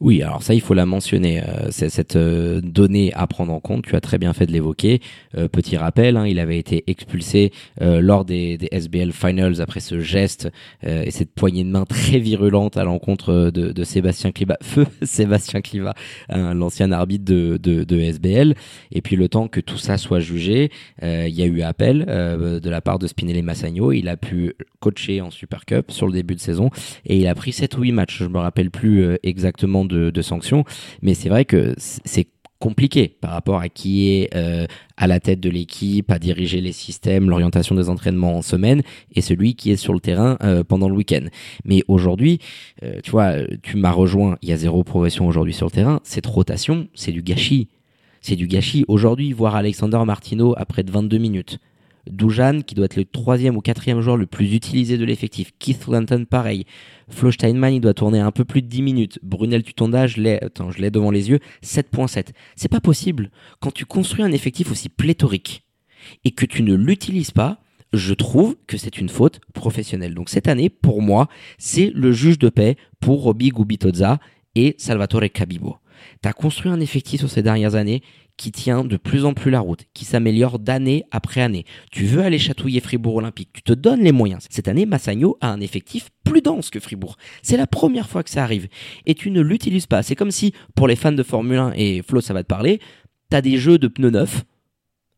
Oui, alors ça, il faut la mentionner. Euh, c'est cette euh, donnée à prendre en compte. Tu as très bien fait de l'évoquer. Euh, petit rappel, hein, il avait été expulsé lors des, des, SBL Finals après ce geste et cette poignée de main très virulente à l'encontre de, de, Sébastien Cliva, feu Sébastien Cliva, hein, l'ancien arbitre de, de, de, SBL. Et puis le temps que tout ça soit jugé, il y a eu appel de la part de Spinelli Massagno. Il a pu coacher en Super Cup sur le début de saison et il a pris 7 ou 8 matchs. Je me rappelle plus exactement de, sanctions, mais c'est vrai que c'est compliqué par rapport à qui est euh, à la tête de l'équipe, à diriger les systèmes, l'orientation des entraînements en semaine, et celui qui est sur le terrain euh, pendant le week-end. Mais aujourd'hui, euh, tu vois, tu m'as rejoint, il y a zéro progression aujourd'hui sur le terrain. Cette rotation, c'est du gâchis. C'est du gâchis. Aujourd'hui, voir Alexander Martino après de 22 minutes, Dujan, qui doit être le troisième ou quatrième joueur le plus utilisé de l'effectif. Keith Lanton, pareil. Flo Steinman, il doit tourner un peu plus de 10 minutes. Brunel Tutonda, je l'ai, attends, devant les yeux, 7.7. C'est pas possible. Quand tu construis un effectif aussi pléthorique et que tu ne l'utilises pas, je trouve que c'est une faute professionnelle. Donc cette année, pour moi, c'est le juge de paix pour Roby Gubitoza et Salvatore Cabibo. Tu as construit un effectif sur ces dernières années qui tient de plus en plus la route, qui s'améliore d'année après année. Tu veux aller chatouiller Fribourg Olympique, tu te donnes les moyens. Cette année, Massagno a un effectif plus dense que Fribourg. C'est la première fois que ça arrive. Et tu ne l'utilises pas. C'est comme si, pour les fans de Formule 1, et Flo, ça va te parler, t'as des jeux de pneus neufs,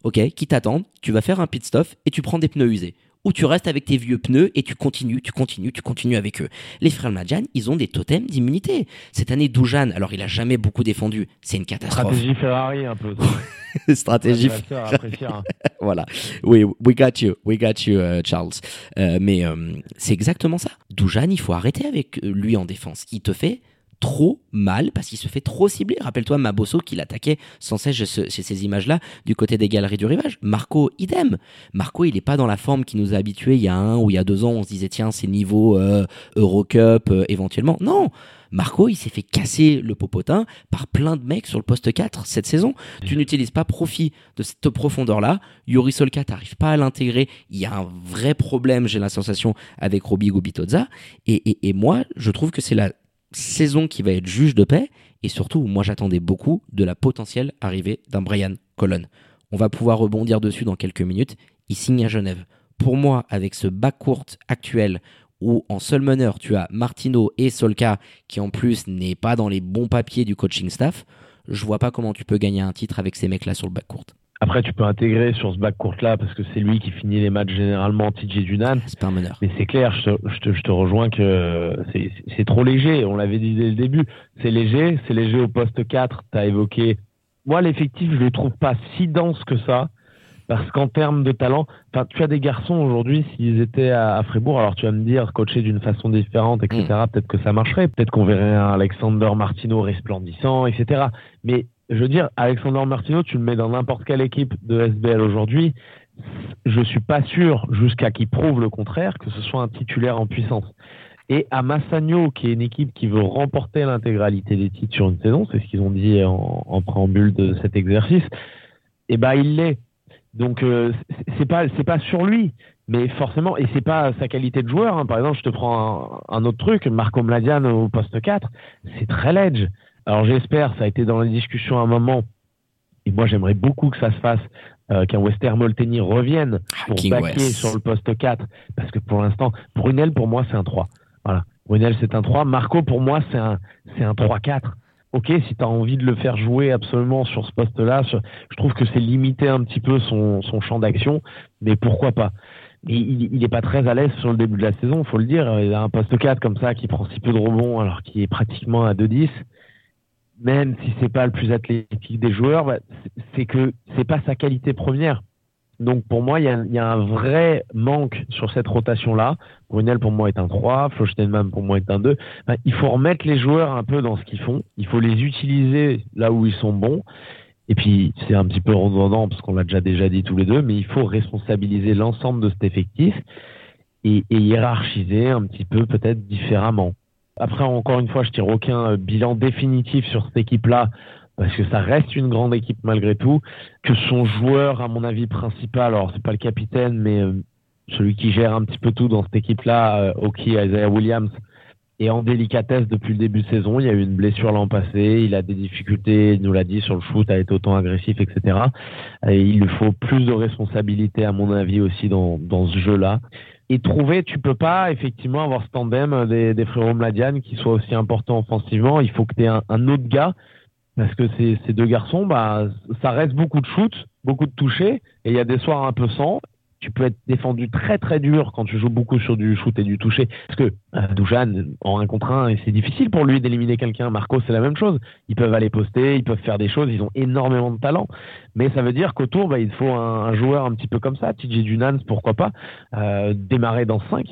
ok, qui t'attendent, tu vas faire un pit stop et tu prends des pneus usés ou tu restes avec tes vieux pneus et tu continues, tu continues, tu continues avec eux. Les frères Madjan, ils ont des totems d'immunité. Cette année, Doujan, alors il a jamais beaucoup défendu, c'est une catastrophe. Stratégie Ferrari un peu. Stratégie. Hein. voilà. Oui, we got you, we got you, euh, Charles. Euh, mais euh, c'est exactement ça. Doujan, il faut arrêter avec lui en défense. Il te fait trop mal parce qu'il se fait trop cibler. Rappelle-toi Mabosso qui l'attaquait sans cesse chez, ces images-là du côté des galeries du rivage. Marco, idem. Marco, il n'est pas dans la forme qui nous a habitués il y a un ou il y a deux ans. On se disait, tiens, c'est niveau euh, Eurocup euh, éventuellement. Non. Marco, il s'est fait casser le popotin par plein de mecs sur le poste 4 cette saison. Tu n'utilises pas profit de cette profondeur-là. Yuri Solka, t'arrives pas à l'intégrer. Il y a un vrai problème, j'ai la sensation, avec Roby Gubitoza. Et, et, et moi, je trouve que c'est la saison qui va être juge de paix et surtout moi j'attendais beaucoup de la potentielle arrivée d'un Brian Colon. On va pouvoir rebondir dessus dans quelques minutes. Il signe à Genève. Pour moi, avec ce bas court actuel où en seul meneur tu as Martino et Solka qui en plus n'est pas dans les bons papiers du coaching staff, je vois pas comment tu peux gagner un titre avec ces mecs-là sur le back court. Après, tu peux intégrer sur ce back court là parce que c'est lui qui finit les matchs généralement TJ Dunan. C'est pas un meneur. Mais c'est clair, je te, je, te, rejoins que c'est trop léger. On l'avait dit dès le début. C'est léger, c'est léger au poste 4. Tu as évoqué. Moi, l'effectif, je le trouve pas si dense que ça. Parce qu'en termes de talent, tu as des garçons aujourd'hui, s'ils étaient à, Fribourg, alors tu vas me dire, coacher d'une façon différente, etc., mm. peut-être que ça marcherait. Peut-être qu'on verrait un Alexander Martino resplendissant, etc. Mais je veux dire, Alexander Martino, tu le mets dans n'importe quelle équipe de SBL aujourd'hui, je suis pas sûr, jusqu'à qu'il prouve le contraire, que ce soit un titulaire en puissance. Et à Massagno, qui est une équipe qui veut remporter l'intégralité des titres sur une saison, c'est ce qu'ils ont dit en, préambule de cet exercice, eh ben il l'est. Donc euh, c'est pas pas sur lui, mais forcément et c'est pas sa qualité de joueur. Hein. Par exemple, je te prends un, autre truc, Marco Mladian au poste 4, c'est très ledge. Alors j'espère, ça a été dans les discussions à un moment, et moi j'aimerais beaucoup que ça se fasse, euh, qu'un Wester Molteni revienne ah, pour baquer sur le poste 4, parce que pour l'instant, Brunel pour moi c'est un 3. Voilà, Brunel c'est un 3, Marco pour moi c'est un, c'est un 3-4. Ok, si tu as envie de le faire jouer absolument sur ce poste-là, je trouve que c'est limiter un petit peu son, son champ d'action, mais pourquoi pas? Il n'est pas très à l'aise sur le début de la saison, faut le dire. Il a un poste 4 comme ça qui prend si peu de rebonds alors qu'il est pratiquement à 2-10 même si c'est pas le plus athlétique des joueurs, bah, c'est que c'est pas sa qualité première. Donc pour moi, il y a, un vrai manque sur cette rotation-là. Brunel pour moi est un 3, Flo pour moi est un 2. Bah, il faut remettre les joueurs un peu dans ce qu'ils font. Il faut les utiliser là où ils sont bons. Et puis c'est un petit peu redondant parce qu'on l'a déjà déjà dit tous les deux, mais il faut responsabiliser l'ensemble de cet effectif et hiérarchiser un petit peu peut-être différemment. Après, encore une fois, je tire aucun euh, bilan définitif sur cette équipe-là parce que ça reste une grande équipe malgré tout. Que son joueur, à mon avis, principal, alors c'est pas le capitaine, mais euh, celui qui gère un petit peu tout dans cette équipe-là, euh, Oki Isaiah Williams, est en délicatesse depuis le début de saison. Il y a eu une blessure l'an passé, il a des difficultés, il nous l'a dit sur le shoot, à être autant agressif, etc. Et il lui faut plus de responsabilité, à mon avis, aussi dans, dans ce jeu-là et trouver, tu peux pas effectivement avoir ce tandem des, frérots Mladian qui soit aussi important offensivement. Il faut que tu aies un, autre gars. Parce que ces, deux garçons, bah, ça reste beaucoup de shoot, beaucoup de toucher et il y a des soirs un peu sans tu peux être défendu très très dur quand tu joues beaucoup sur du shoot et du toucher. Parce que euh, en un contre un, c'est difficile pour lui d'éliminer quelqu'un. Marco, c'est la même chose. Ils peuvent aller poster, ils peuvent faire des choses, ils ont énormément de talent. Mais ça veut dire qu'autour, bah, il faut un, joueur un petit peu comme ça. TJ Dunans, pourquoi pas, euh, démarrer dans 5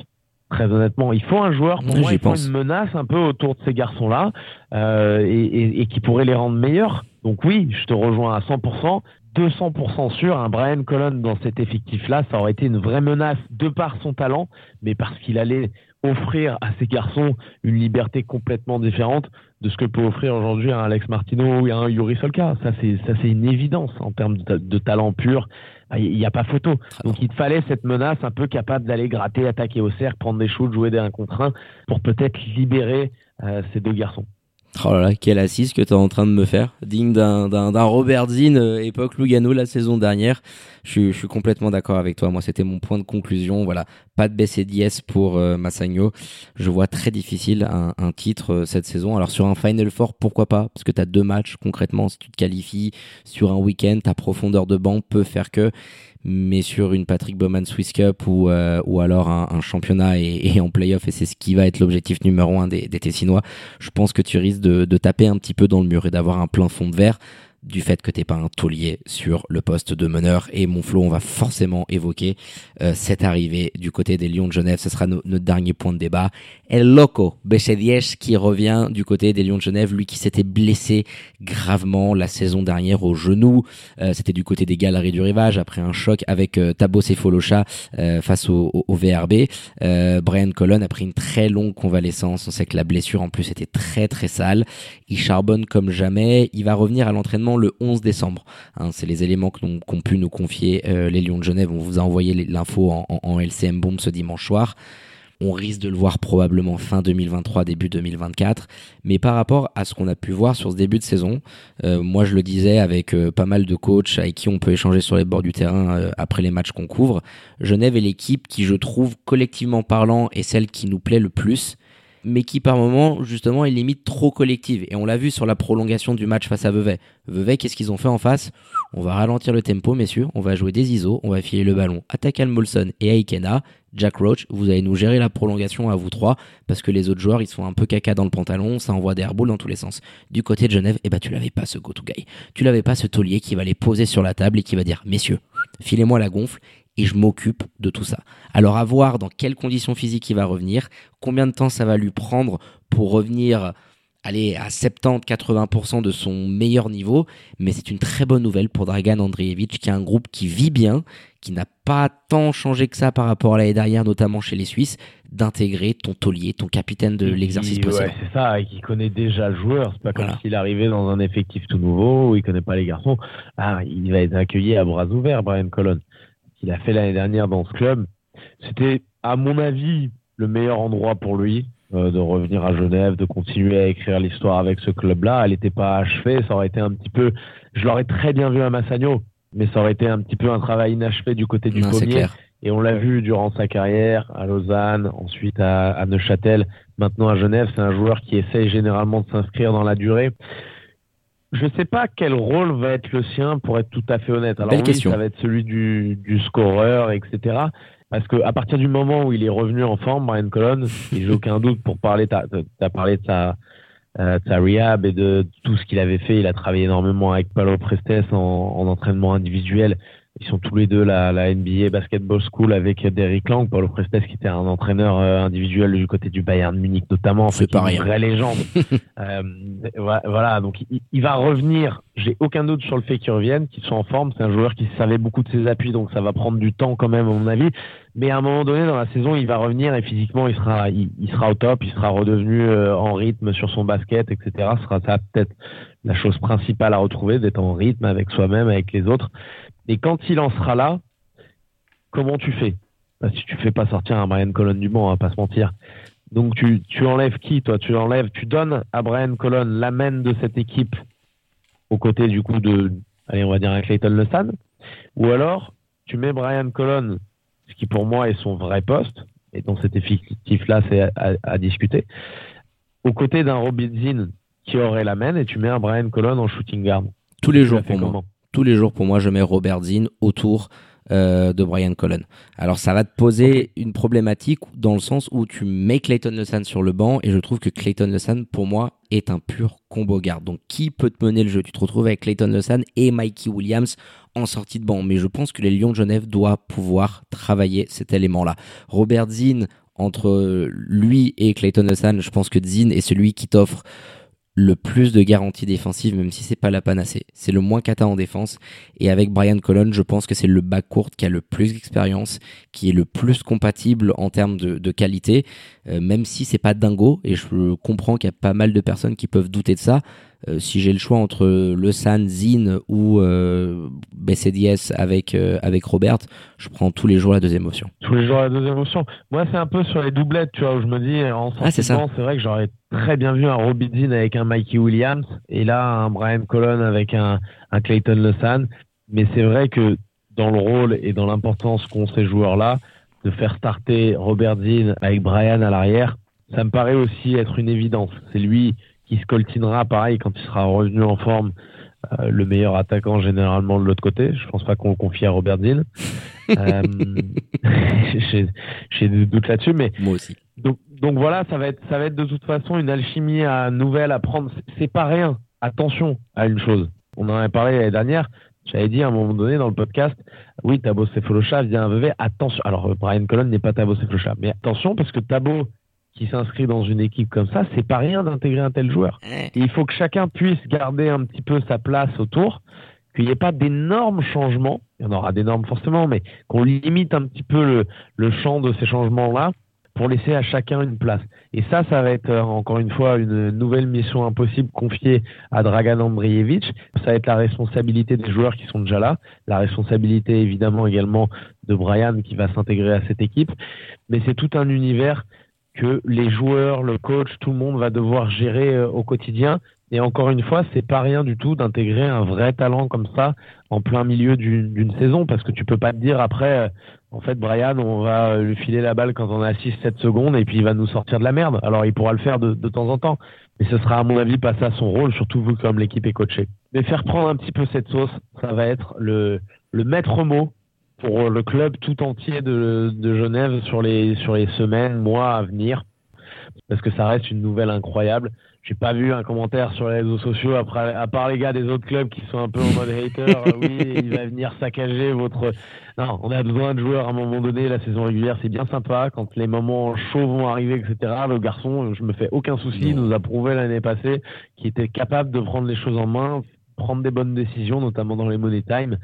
très honnêtement. Il faut un joueur, pour moi, il faut une menace un peu autour de ces garçons-là euh, et, et, et, qui pourrait les rendre meilleurs. Donc oui, je te rejoins à 100%. 200% sûr, un Brian Colon dans cet effectif-là, ça aurait été une vraie menace de par son talent, mais parce qu'il allait offrir à ces garçons une liberté complètement différente de ce que peut offrir aujourd'hui un Alex Martino ou un Yuri Solka. Ça, c'est, ça, c'est une évidence en termes de, talent pur. Ah, il n'y a pas photo. Donc, il te fallait cette menace un peu capable d'aller gratter, attaquer au cercle, prendre des shoots, jouer des 1 contre 1 pour peut-être libérer euh, ces deux garçons. Oh là là, quelle assise que tu es en train de me faire. Digne d'un Robert Zinn, euh, époque Lugano la saison dernière. Je, je suis complètement d'accord avec toi. Moi, c'était mon point de conclusion. Voilà, pas de baisse dièse pour euh, Massagno. Je vois très difficile un, un titre euh, cette saison. Alors sur un Final Four, pourquoi pas? Parce que tu as deux matchs concrètement. Si tu te qualifies sur un week-end, ta profondeur de banc peut faire que mais sur une Patrick Bowman Swiss Cup ou, euh, ou alors un, championnat et, et, en playoff, et c'est ce qui va être l'objectif numéro un des, Tessinois, je pense que tu risques de, taper un petit peu dans le mur et d'avoir un plein fond de verre du fait que t'es pas un taulier sur le poste de meneur. Et mon Flo, on va forcément évoquer euh, cette arrivée du côté des Lions de Genève. Ce sera notre dernier point de débat. El Loco Bechediech qui revient du côté des Lions de Genève, lui qui s'était blessé gravement la saison dernière au genou. Euh, c'était du côté des Galeries du Rivage après un choc avec euh, Tabo Cefolosha euh, face au, au, VRB. Brian Colon a pris une très longue convalescence. On sait que la blessure en plus était très très sale. Il charbonne comme jamais. Il va revenir à l'entraînement le 11 décembre. Hein, c'est les éléments qu'ont pu nous confier euh, les Lions de Genève. On vous a envoyé l'info en, LCM Bomb ce dimanche soir. On risque de le voir probablement fin 2023, début 2024. Mais par rapport à ce qu'on a pu voir sur ce début de saison, euh, moi je le disais avec euh, pas mal de coachs avec qui on peut échanger sur les bords du terrain euh, après les matchs qu'on couvre, Genève est l'équipe qui je trouve collectivement parlant est celle qui nous plaît le plus mais qui par moment justement est limite trop collective. Et on l'a vu sur la prolongation du match face à Vevey. Vevey, qu'est-ce qu'ils ont fait en face? On va ralentir le tempo, messieurs, on va jouer des ISO, on va filer le ballon à Takal Molson et à Ikena. Jack Roach, vous allez nous gérer la prolongation à vous trois, parce que les autres joueurs, ils sont un peu caca dans le pantalon, ça envoie des airballs dans tous les sens. Du côté de Genève, eh ben, tu l'avais pas ce go-to guy. Tu l'avais pas ce taulier qui va les poser sur la table et qui va dire, messieurs, filez-moi la gonfle et je m'occupe de tout ça. Alors à voir dans quelles conditions physiques il va revenir, combien de temps ça va lui prendre pour revenir aller à 70-80% de son meilleur niveau, mais c'est une très bonne nouvelle pour Dragan Andreevich qui a un groupe qui vit bien, qui n'a pas tant changé que ça par rapport à l'année dernière, notamment chez les Suisses, d'intégrer ton taulier, ton capitaine de l'exercice possible. c'est ça, et qui connaît déjà le joueur. C'est pas comme s'il arrivait dans un effectif tout nouveau où il connaît pas les garçons. Ah, il va être accueilli à bras ouverts, Brian Colon qu'il a fait l'année dernière dans ce club. C'était, à mon avis, le meilleur endroit pour lui de revenir à Genève, de continuer à écrire l'histoire avec ce club-là. Elle n'était pas achevée, ça aurait été un petit peu. Je l'aurais très bien vu à Massagno, mais ça aurait été un petit peu un travail inachevé du côté du premier. Et on l'a vu durant sa carrière à Lausanne, ensuite à, à Neuchâtel, maintenant à Genève. C'est un joueur qui essaye généralement de s'inscrire dans la durée. Je ne sais pas quel rôle va être le sien, pour être tout à fait honnête. Alors oui, ça va être celui du, du scoreur, etc. Parce que à partir du moment où il est revenu en forme, Brian Colon, j'ai aucun doute pour parler, tu as, parlé de sa, euh, rehab et de tout ce qu'il avait fait. Il a travaillé énormément avec Paulo Prestes en entraînement individuel. Ils sont tous les deux la, la NBA Basketball School avec Derrick Lang, Paulo Prestes qui était un entraîneur euh, individuel du côté du Bayern Munich notamment, c'est pas une vraie légende. euh, voilà, donc il, va revenir. J'ai aucun doute sur le fait qu'il revienne, qu'il soit en forme. C'est un joueur qui savait beaucoup de ses appuis, donc ça va prendre du temps quand même à mon avis. Mais à un moment donné dans la saison, il va revenir et physiquement il sera, il, sera au top, il sera redevenu euh, en rythme sur son basket, etc. Ce sera ça peut-être la chose principale à retrouver, d'être en rythme avec soi-même, avec les autres. Et quand il en sera là, comment tu fais? Bah, Si tu fais pas sortir un Brian Colon du banc, on va pas se mentir. Donc tu, tu enlèves qui toi? Tu enlèves, tu donnes à Brian Colon l'amène de cette équipe aux côtés du coup de, allez on va dire un Clayton Lesan, ou alors tu mets Brian Colon, ce qui pour moi est son vrai poste, et dans cet effectif là c'est à, discuter, aux côtés d'un Robin Zinn qui aurait l'amène et tu mets un Brian Colon en shooting guard. Tous les jours pour moi tous les jours pour moi je mets Robert Zinn autour euh, de Brian Cullen. Alors ça va te poser une problématique dans le sens où tu mets Clayton Lesan sur le banc et je trouve que Clayton Lesan pour moi est un pur combo garde. Donc qui peut te mener le jeu? Tu te retrouves avec Clayton Lesan et Mikey Williams en sortie de banc. Mais je pense que les Lions de Genève doivent pouvoir travailler cet élément-là. Robert Zinn entre lui et Clayton Lesan, je pense que Zinn est celui qui t'offre le plus de garanties défensives, même si c'est pas la panacée. C'est le moins cata en défense. Et avec Brian Colon, je pense que c'est le back court qui a le plus d'expérience, qui est le plus compatible en termes de, qualité, euh, même si c'est pas dingo. Et je comprends qu'il y a pas mal de personnes qui peuvent douter de ça. Euh, si j'ai le choix entre le San Zin ou euh, BCDS avec euh, avec Robert, je prends tous les jours la deuxième option. Tous les jours la deuxième option. Moi, c'est un peu sur les doublettes, tu vois, où je me dis en ah, c'est vrai que j'aurais très bien vu un Robbie Zin avec un Mikey Williams et là un Brian Colon avec un, un Clayton Lesan. Mais c'est vrai que dans le rôle et dans l'importance qu'ont ces joueurs-là, de faire starter Robert Zinn avec Brian à l'arrière, ça me paraît aussi être une évidence. C'est lui qui se coltinera pareil quand il sera revenu en forme. Euh, le meilleur attaquant généralement de l'autre côté. Je pense pas qu'on le confie à Robert Zinn. euh, J'ai des doutes là-dessus, mais moi aussi. Donc, donc voilà, ça va être ça va être de toute façon une alchimie à nouvelle à prendre. C'est pas rien. Attention à une chose. On en avait parlé l'année dernière. J'avais dit à un moment donné dans le podcast, oui, Tabo Cephalosha vient un VV. Attention. Alors Brian Colon n'est pas Tabo Cephalosha, mais attention parce que Tabo qui s'inscrit dans une équipe comme ça, c'est pas rien d'intégrer un tel joueur. il faut que chacun puisse garder un petit peu sa place autour, qu'il n'y ait pas d'énormes changements. Il y en aura d'énormes forcément, mais qu'on limite un petit peu le, champ de ces changements-là pour laisser à chacun une place. Et ça, ça va être encore une fois une nouvelle mission impossible confiée à Dragan Andreevich. Ça va être la responsabilité des joueurs qui sont déjà là, la responsabilité évidemment également de Brian qui va s'intégrer à cette équipe. Mais c'est tout un univers que les joueurs, le coach, tout le monde va devoir gérer au quotidien et encore une fois, c'est pas rien du tout d'intégrer un vrai talent comme ça en plein milieu d'une saison, parce que tu peux pas te dire après, euh, en fait, Brian, on va lui filer la balle quand on a 6-7 secondes et puis il va nous sortir de la merde. Alors il pourra le faire de, temps en temps, mais ce sera à mon avis pas ça son rôle, surtout vous comme l'équipe est coachée. Mais faire prendre un petit peu cette sauce, ça va être le maître mot pour le club tout entier de, de Genève sur les, sur les semaines, mois à venir, parce que ça reste une nouvelle incroyable j'ai pas vu un commentaire sur les réseaux sociaux après, à part les gars des autres clubs qui sont un peu en mode hater. Euh, oui, il va venir saccager votre. Non, on a besoin de joueurs à un moment donné. La saison régulière, c'est bien sympa. Quand les moments chauds vont arriver, etc. Le garçon, je me fais aucun souci, nous a prouvé l'année passée qu'il était capable de prendre les choses en main, prendre des bonnes décisions, notamment dans les money time.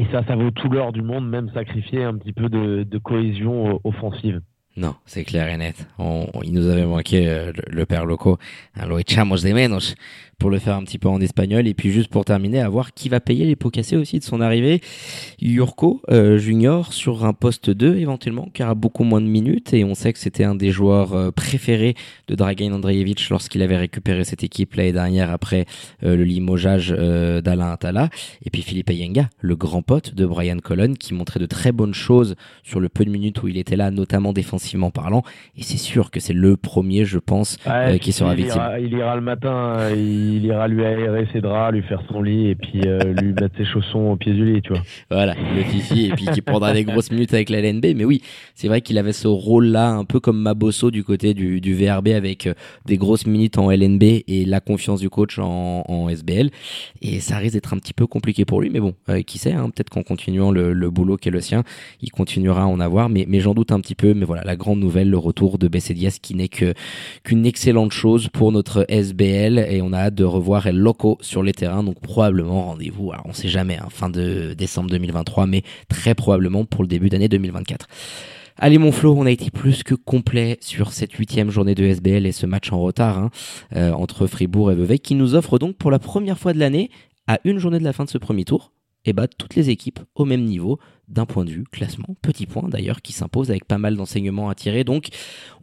Et ça, ça vaut tout l'or du monde, même sacrifier un petit peu de, cohésion offensive. Non, c'est clair et net. On, il nous avait manqué euh, le, père loco. Lo echamos de menos pour le faire un petit peu en espagnol. Et puis juste pour terminer, à voir qui va payer les pots cassés aussi de son arrivée. Yurko euh, Junior sur un poste 2 éventuellement, car a beaucoup moins de minutes. Et on sait que c'était un des joueurs euh, préférés de Dragan Andreevich lorsqu'il avait récupéré cette équipe l'année dernière après euh, le limogeage d'Alain Atala. Et puis Philippe Ayenga, le grand pote de Brian Colon, qui montrait de très bonnes choses sur le peu de minutes où il était là, notamment défensivement parlant. Et c'est sûr que c'est le premier, je pense, qui sera victime. il ira le matin. Il il ira lui aérer ses draps, lui faire son lit et puis euh, lui mettre ses chaussons au pied du lit, tu vois. Voilà, le fifi et puis qui prendra des grosses minutes avec la LNB. Mais oui, c'est vrai qu'il avait ce rôle-là, un peu comme Mabosso du côté du, VRB avec euh, des grosses minutes en LNB et la confiance du coach en, SBL. Et ça risque d'être un petit peu compliqué pour lui, mais bon, euh, qui sait, hein, peut-être qu'en continuant le, boulot qui est le sien, il continuera à en avoir. Mais, j'en doute un petit peu. Mais voilà, la grande nouvelle, le retour de Bessedias qui n'est qu'une excellente chose pour notre SBL et on a hâte de revoir El Loco sur les terrains. Donc probablement rendez-vous, alors on sait jamais, hein, fin de décembre 2023, mais très probablement pour le début d'année 2024. Allez mon Flo, on a été plus que complet sur cette huitième journée de SBL et ce match en retard hein, euh, entre Fribourg et Vevey qui nous offre donc pour la première fois de l'année, à une journée de la fin de ce premier tour, et eh bah, toutes les équipes au même niveau d'un point de vue classement. Petit point d'ailleurs qui s'impose avec pas mal d'enseignements à tirer. Donc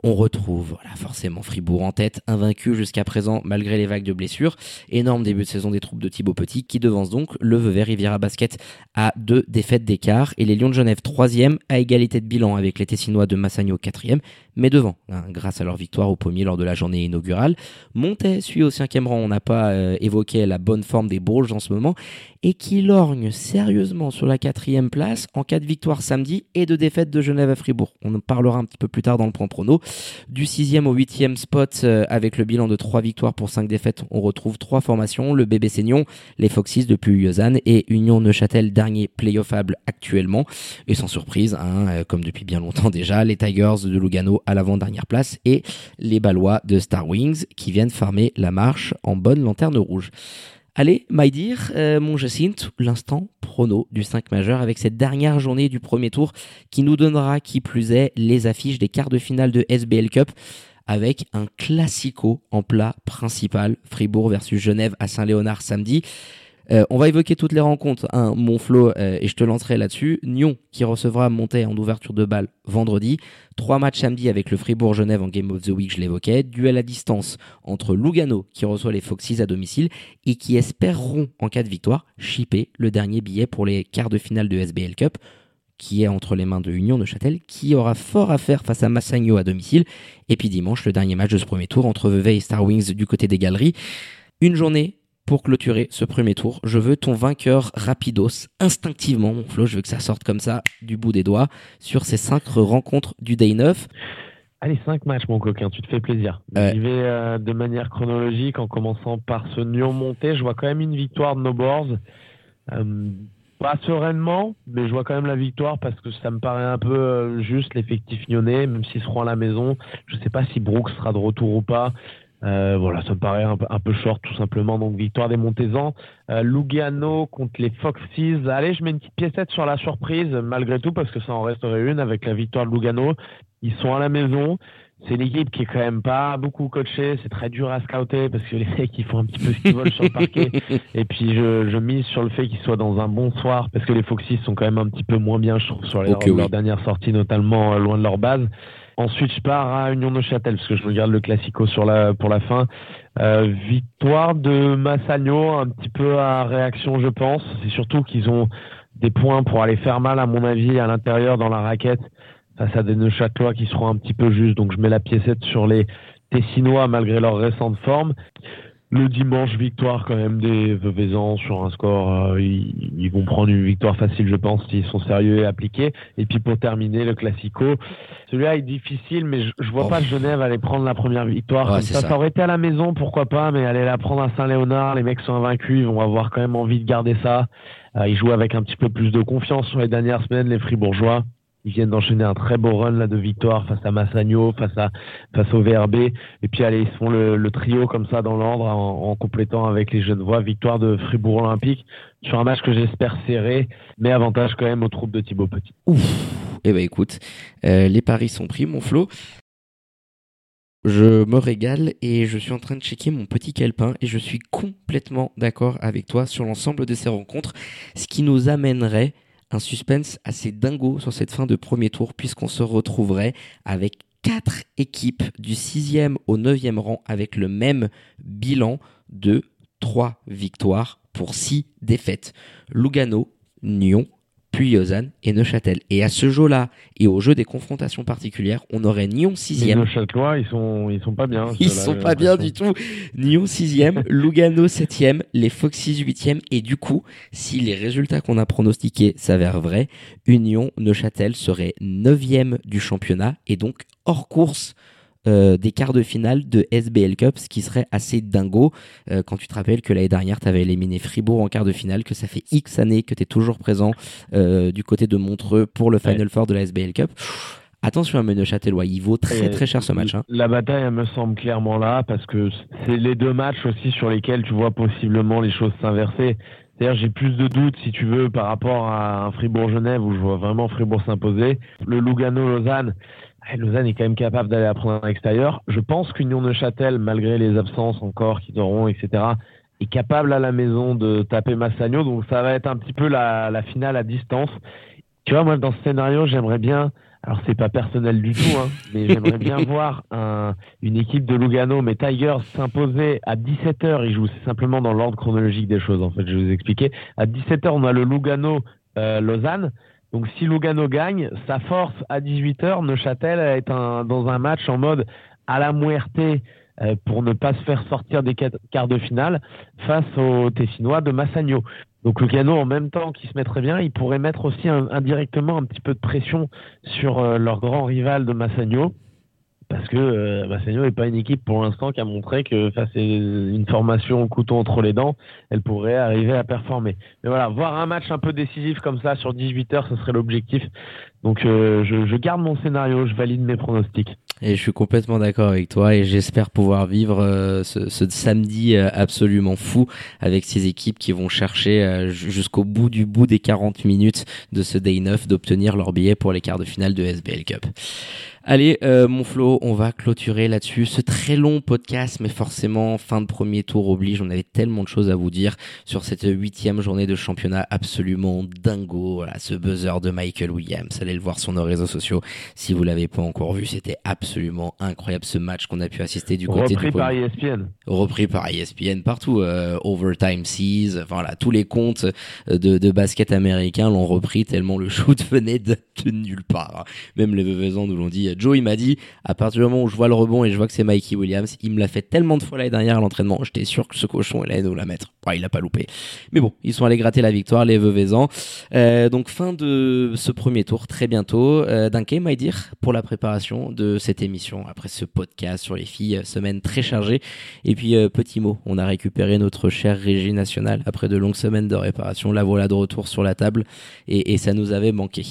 on retrouve voilà, forcément Fribourg en tête, invaincu jusqu'à présent malgré les vagues de blessures. Énorme début de saison des troupes de Thibaut Petit qui devance donc le Vevey Riviera Basket à deux défaites d'écart et les Lions de Genève troisième à égalité de bilan avec les Tessinois de Massagno quatrième mais devant hein, grâce à leur victoire au pommier lors de la journée inaugurale. Montet suit au cinquième rang, on n'a pas euh, évoqué la bonne forme des Bourges en ce moment et qui lorgne sérieusement sur la quatrième place en cas de victoire samedi et de défaite de Genève à Fribourg. On en parlera un petit peu plus tard dans le point prono. Du sixième au huitième spot, euh, avec le bilan de trois victoires pour cinq défaites, on retrouve trois formations, le bébé Seignon, les Foxys depuis Lausanne et Union Neuchâtel, dernier playoffable actuellement. Et sans surprise, hein, euh, comme depuis bien longtemps déjà, les Tigers de Lugano à l'avant-dernière place et les Balois de Star Wings qui viennent farmer la marche en bonne lanterne rouge. Allez, my dear, euh, mon Jacinthe, l'instant prono du 5 majeur avec cette dernière journée du premier tour qui nous donnera, qui plus est, les affiches des quarts de finale de SBL Cup avec un classico en plat principal, Fribourg versus Genève à Saint-Léonard samedi. Euh, on va évoquer toutes les rencontres, hein, mon flow, euh, et je te lancerai là-dessus. Nyon qui recevra Monté en ouverture de balle vendredi. Trois matchs samedi avec le Fribourg-Genève en Game of the Week, je l'évoquais. Duel à distance entre Lugano qui reçoit les Foxys à domicile et qui espéreront, en cas de victoire, shipper le dernier billet pour les quarts de finale de SBL Cup qui est entre les mains de Union de Châtel, qui aura fort à faire face à Massagno à domicile. Et puis dimanche, le dernier match de ce premier tour entre Vevey et Star Wings du côté des galeries. Une journée pour clôturer ce premier tour. Je veux ton vainqueur rapidos, instinctivement, mon Flo. Je veux que ça sorte comme ça, du bout des doigts, sur ces cinq rencontres du Day 9. Allez, cinq matchs, mon coquin, tu te fais plaisir. J'y vais euh, de manière chronologique en commençant par ce Nyon monté. Je vois quand même une victoire de nos boards. Euh, pas sereinement, mais je vois quand même la victoire parce que ça me paraît un peu euh, juste l'effectif nyonnais, même s'ils seront à la maison. Je ne sais pas si Brooks sera de retour ou pas. Euh, voilà, ça me paraît un, peu short tout simplement. Donc victoire des Montezans. Euh, Lugano contre les Foxes. Allez, je mets une petite piécette sur la surprise malgré tout parce que ça en resterait une avec la victoire de Lugano. Ils sont à la maison. C'est une équipe qui est quand même pas beaucoup coachée. C'est très dur à scouter parce que les mecs ils font un petit peu ce qu'ils veulent sur le parquet. Et puis je, je mise sur le fait qu'ils soient dans un bon soir parce que les Foxes sont quand même un petit peu moins bien, je trouve, sur les, leurs dernières sorties, notamment euh, loin de leur base. Ensuite, je pars à Union de Châtel parce que je regarde le classico sur la pour la fin. Euh, victoire de Massagno, un petit peu à réaction, je pense. C'est surtout qu'ils ont des points pour aller faire mal, à mon avis, à l'intérieur dans la raquette face à des Neuchâtelois qui seront un petit peu justes. Donc, je mets la piécette sur les Tessinois malgré leur récente forme. Le dimanche, victoire quand même des Veuvezans sur un score. Euh, ils, vont prendre une victoire facile, je pense, s'ils sont sérieux et appliqués. Et puis pour terminer, le Classico. Celui-là est difficile, mais je, je vois oh. pas Genève aller prendre la première victoire. ça, ça, aurait été à la maison, pourquoi pas, mais aller la prendre à Saint-Léonard, les mecs sont invaincus, ils vont avoir quand même envie de garder ça. Euh, ils jouent avec un petit peu plus de confiance sur les dernières semaines, les Fribourgeois. Ils viennent d'enchaîner un très beau run là de victoire face à Massagno, face à face au VRB. Et puis allez, ils font le, trio comme ça dans l'ordre en, complétant avec les jeunes voix. Victoire de Fribourg Olympique sur un match que j'espère serré, mais avantage quand même aux troupes de Thibaut Petit. Ouf. Eh ben écoute, euh, les paris sont pris, mon Flo. Je me régale et je suis en train de checker mon petit calepin et je suis complètement d'accord avec toi sur l'ensemble de ces rencontres, ce qui nous amènerait un suspense assez dingo sur cette fin de premier tour puisqu'on se retrouverait avec quatre équipes du 6e au 9e rang avec le même bilan de 3 victoires pour 6 défaites. Lugano, Nyon, puis Lausanne et Neuchâtel. Et à ce jeu-là, et au jeu des confrontations particulières, on aurait Nyon 6e. Neuchâtelois, ils sont, ils sont pas bien. Ils sont pas bien du tout. Nyon 6e, Lugano 7e, les Foxys 8e. Et du coup, si les résultats qu'on a pronostiqués s'avèrent vrais, Union Neuchâtel serait 9e du championnat et donc hors course euh, des quarts de finale de SBL Cup, ce qui serait assez dingo euh, quand tu te rappelles que l'année dernière, tu avais éliminé Fribourg en quart de finale, que ça fait X années que tu es toujours présent euh, du côté de Montreux pour le Final Four de la SBL Cup. Attention à Neuchâtelois, il vaut très très cher ce match. Hein. La bataille, elle me semble clairement là, parce que c'est les deux matchs aussi sur lesquels tu vois possiblement les choses s'inverser. C'est-à-dire, j'ai plus de doutes, si tu veux, par rapport à un Fribourg-Genève où je vois vraiment Fribourg s'imposer. Le Lugano-Lausanne, Lausanne est quand même capable d'aller apprendre à l'extérieur. Je pense qu'Union Neuchâtel, malgré les absences encore qu'ils auront, etc., est capable à la maison de taper Massagno. Donc ça va être un petit peu la, la finale à distance. Tu vois, moi, dans ce scénario, j'aimerais bien, alors c'est pas personnel du tout, hein, mais j'aimerais bien voir un, une équipe de Lugano, mais Tigers s'imposer à 17h. Ils jouent simplement dans l'ordre chronologique des choses, en fait, je vais vous expliquer. À 17h, on a le Lugano euh, Lausanne. Donc si Lugano gagne, sa force à 18h, Neuchâtel est dans un match en mode à la muerte euh, pour ne pas se faire sortir des quarts de finale face aux Tessinois de Massagno. Donc Lugano, en même temps qu'il se mettrait bien, il pourrait mettre aussi indirectement un petit peu de pression sur euh, leur grand rival de Massagno parce que euh, Massagno n'est pas une équipe pour l'instant qui a montré que face à une formation au couteau entre les dents, elle pourrait arriver à performer. Mais voilà, voir un match un peu décisif comme ça sur 18 heures, ce serait l'objectif. Donc euh, je, je, garde mon scénario, je valide mes pronostics. Et je suis complètement d'accord avec toi et j'espère pouvoir vivre euh, ce, ce, samedi euh, absolument fou avec ces équipes qui vont chercher jusqu'au bout du bout des 40 minutes de ce Day 9 d'obtenir leur billet pour les quarts de finale de SBL Cup. Allez, euh, mon Flo, on va clôturer là-dessus ce très long podcast, mais forcément, fin de premier tour oblige. On avait tellement de choses à vous dire sur cette huitième journée de championnat absolument dingo. Voilà, ce buzzer de Michael Williams. Allez le voir sur nos réseaux sociaux si vous l'avez pas encore vu. C'était absolument incroyable ce match qu'on a pu assister du côté Repris par ESPN. Repris par ESPN partout. Euh, Overtime Seas, voilà, tous les comptes euh, de, de basket américain l'ont repris tellement le shoot venait de, nulle part. Même les Vevezans nous l'ont dit Joe, il m'a dit, à partir du moment où je vois le rebond et je vois que c'est Mikey Williams, il me l'a fait tellement de fois l'année dernière à l'entraînement, j'étais sûr que ce cochon, il allait nous la mettre. il a pas loupé. Mais bon, ils sont allés gratter la victoire, les Veuvezans. Euh, donc, fin de ce premier tour, très bientôt. Euh, D'un dire, pour la préparation de cette émission, après ce podcast sur les filles, semaine très chargée. Et puis, euh, petit mot, on a récupéré notre chère régie nationale après de longues semaines de réparation. La voilà de retour sur la table et, et ça nous avait manqué.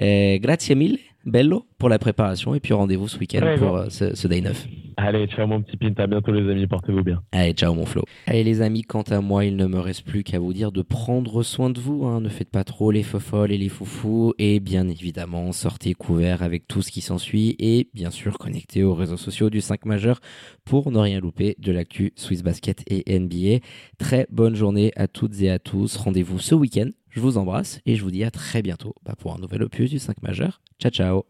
Euh, grazie mille bello pour la préparation et puis rendez-vous ce week-end pour euh, ce, ce Day 9. Allez, ciao mon petit pint, à bientôt les amis, portez-vous bien. Allez, ciao mon Flo. Allez les amis, quant à moi, il ne me reste plus qu'à vous dire de prendre soin de vous, hein. ne faites pas trop les fofolles et les foufous, et bien évidemment, sortez couverts avec tout ce qui s'ensuit, et bien sûr connectez aux réseaux sociaux du 5 majeur pour ne rien louper de l'actu Swiss Basket et NBA. Très bonne journée à toutes et à tous, rendez-vous ce week-end, je vous embrasse, et je vous dis à très bientôt bah, pour un nouvel opus du 5 majeur. Ciao ciao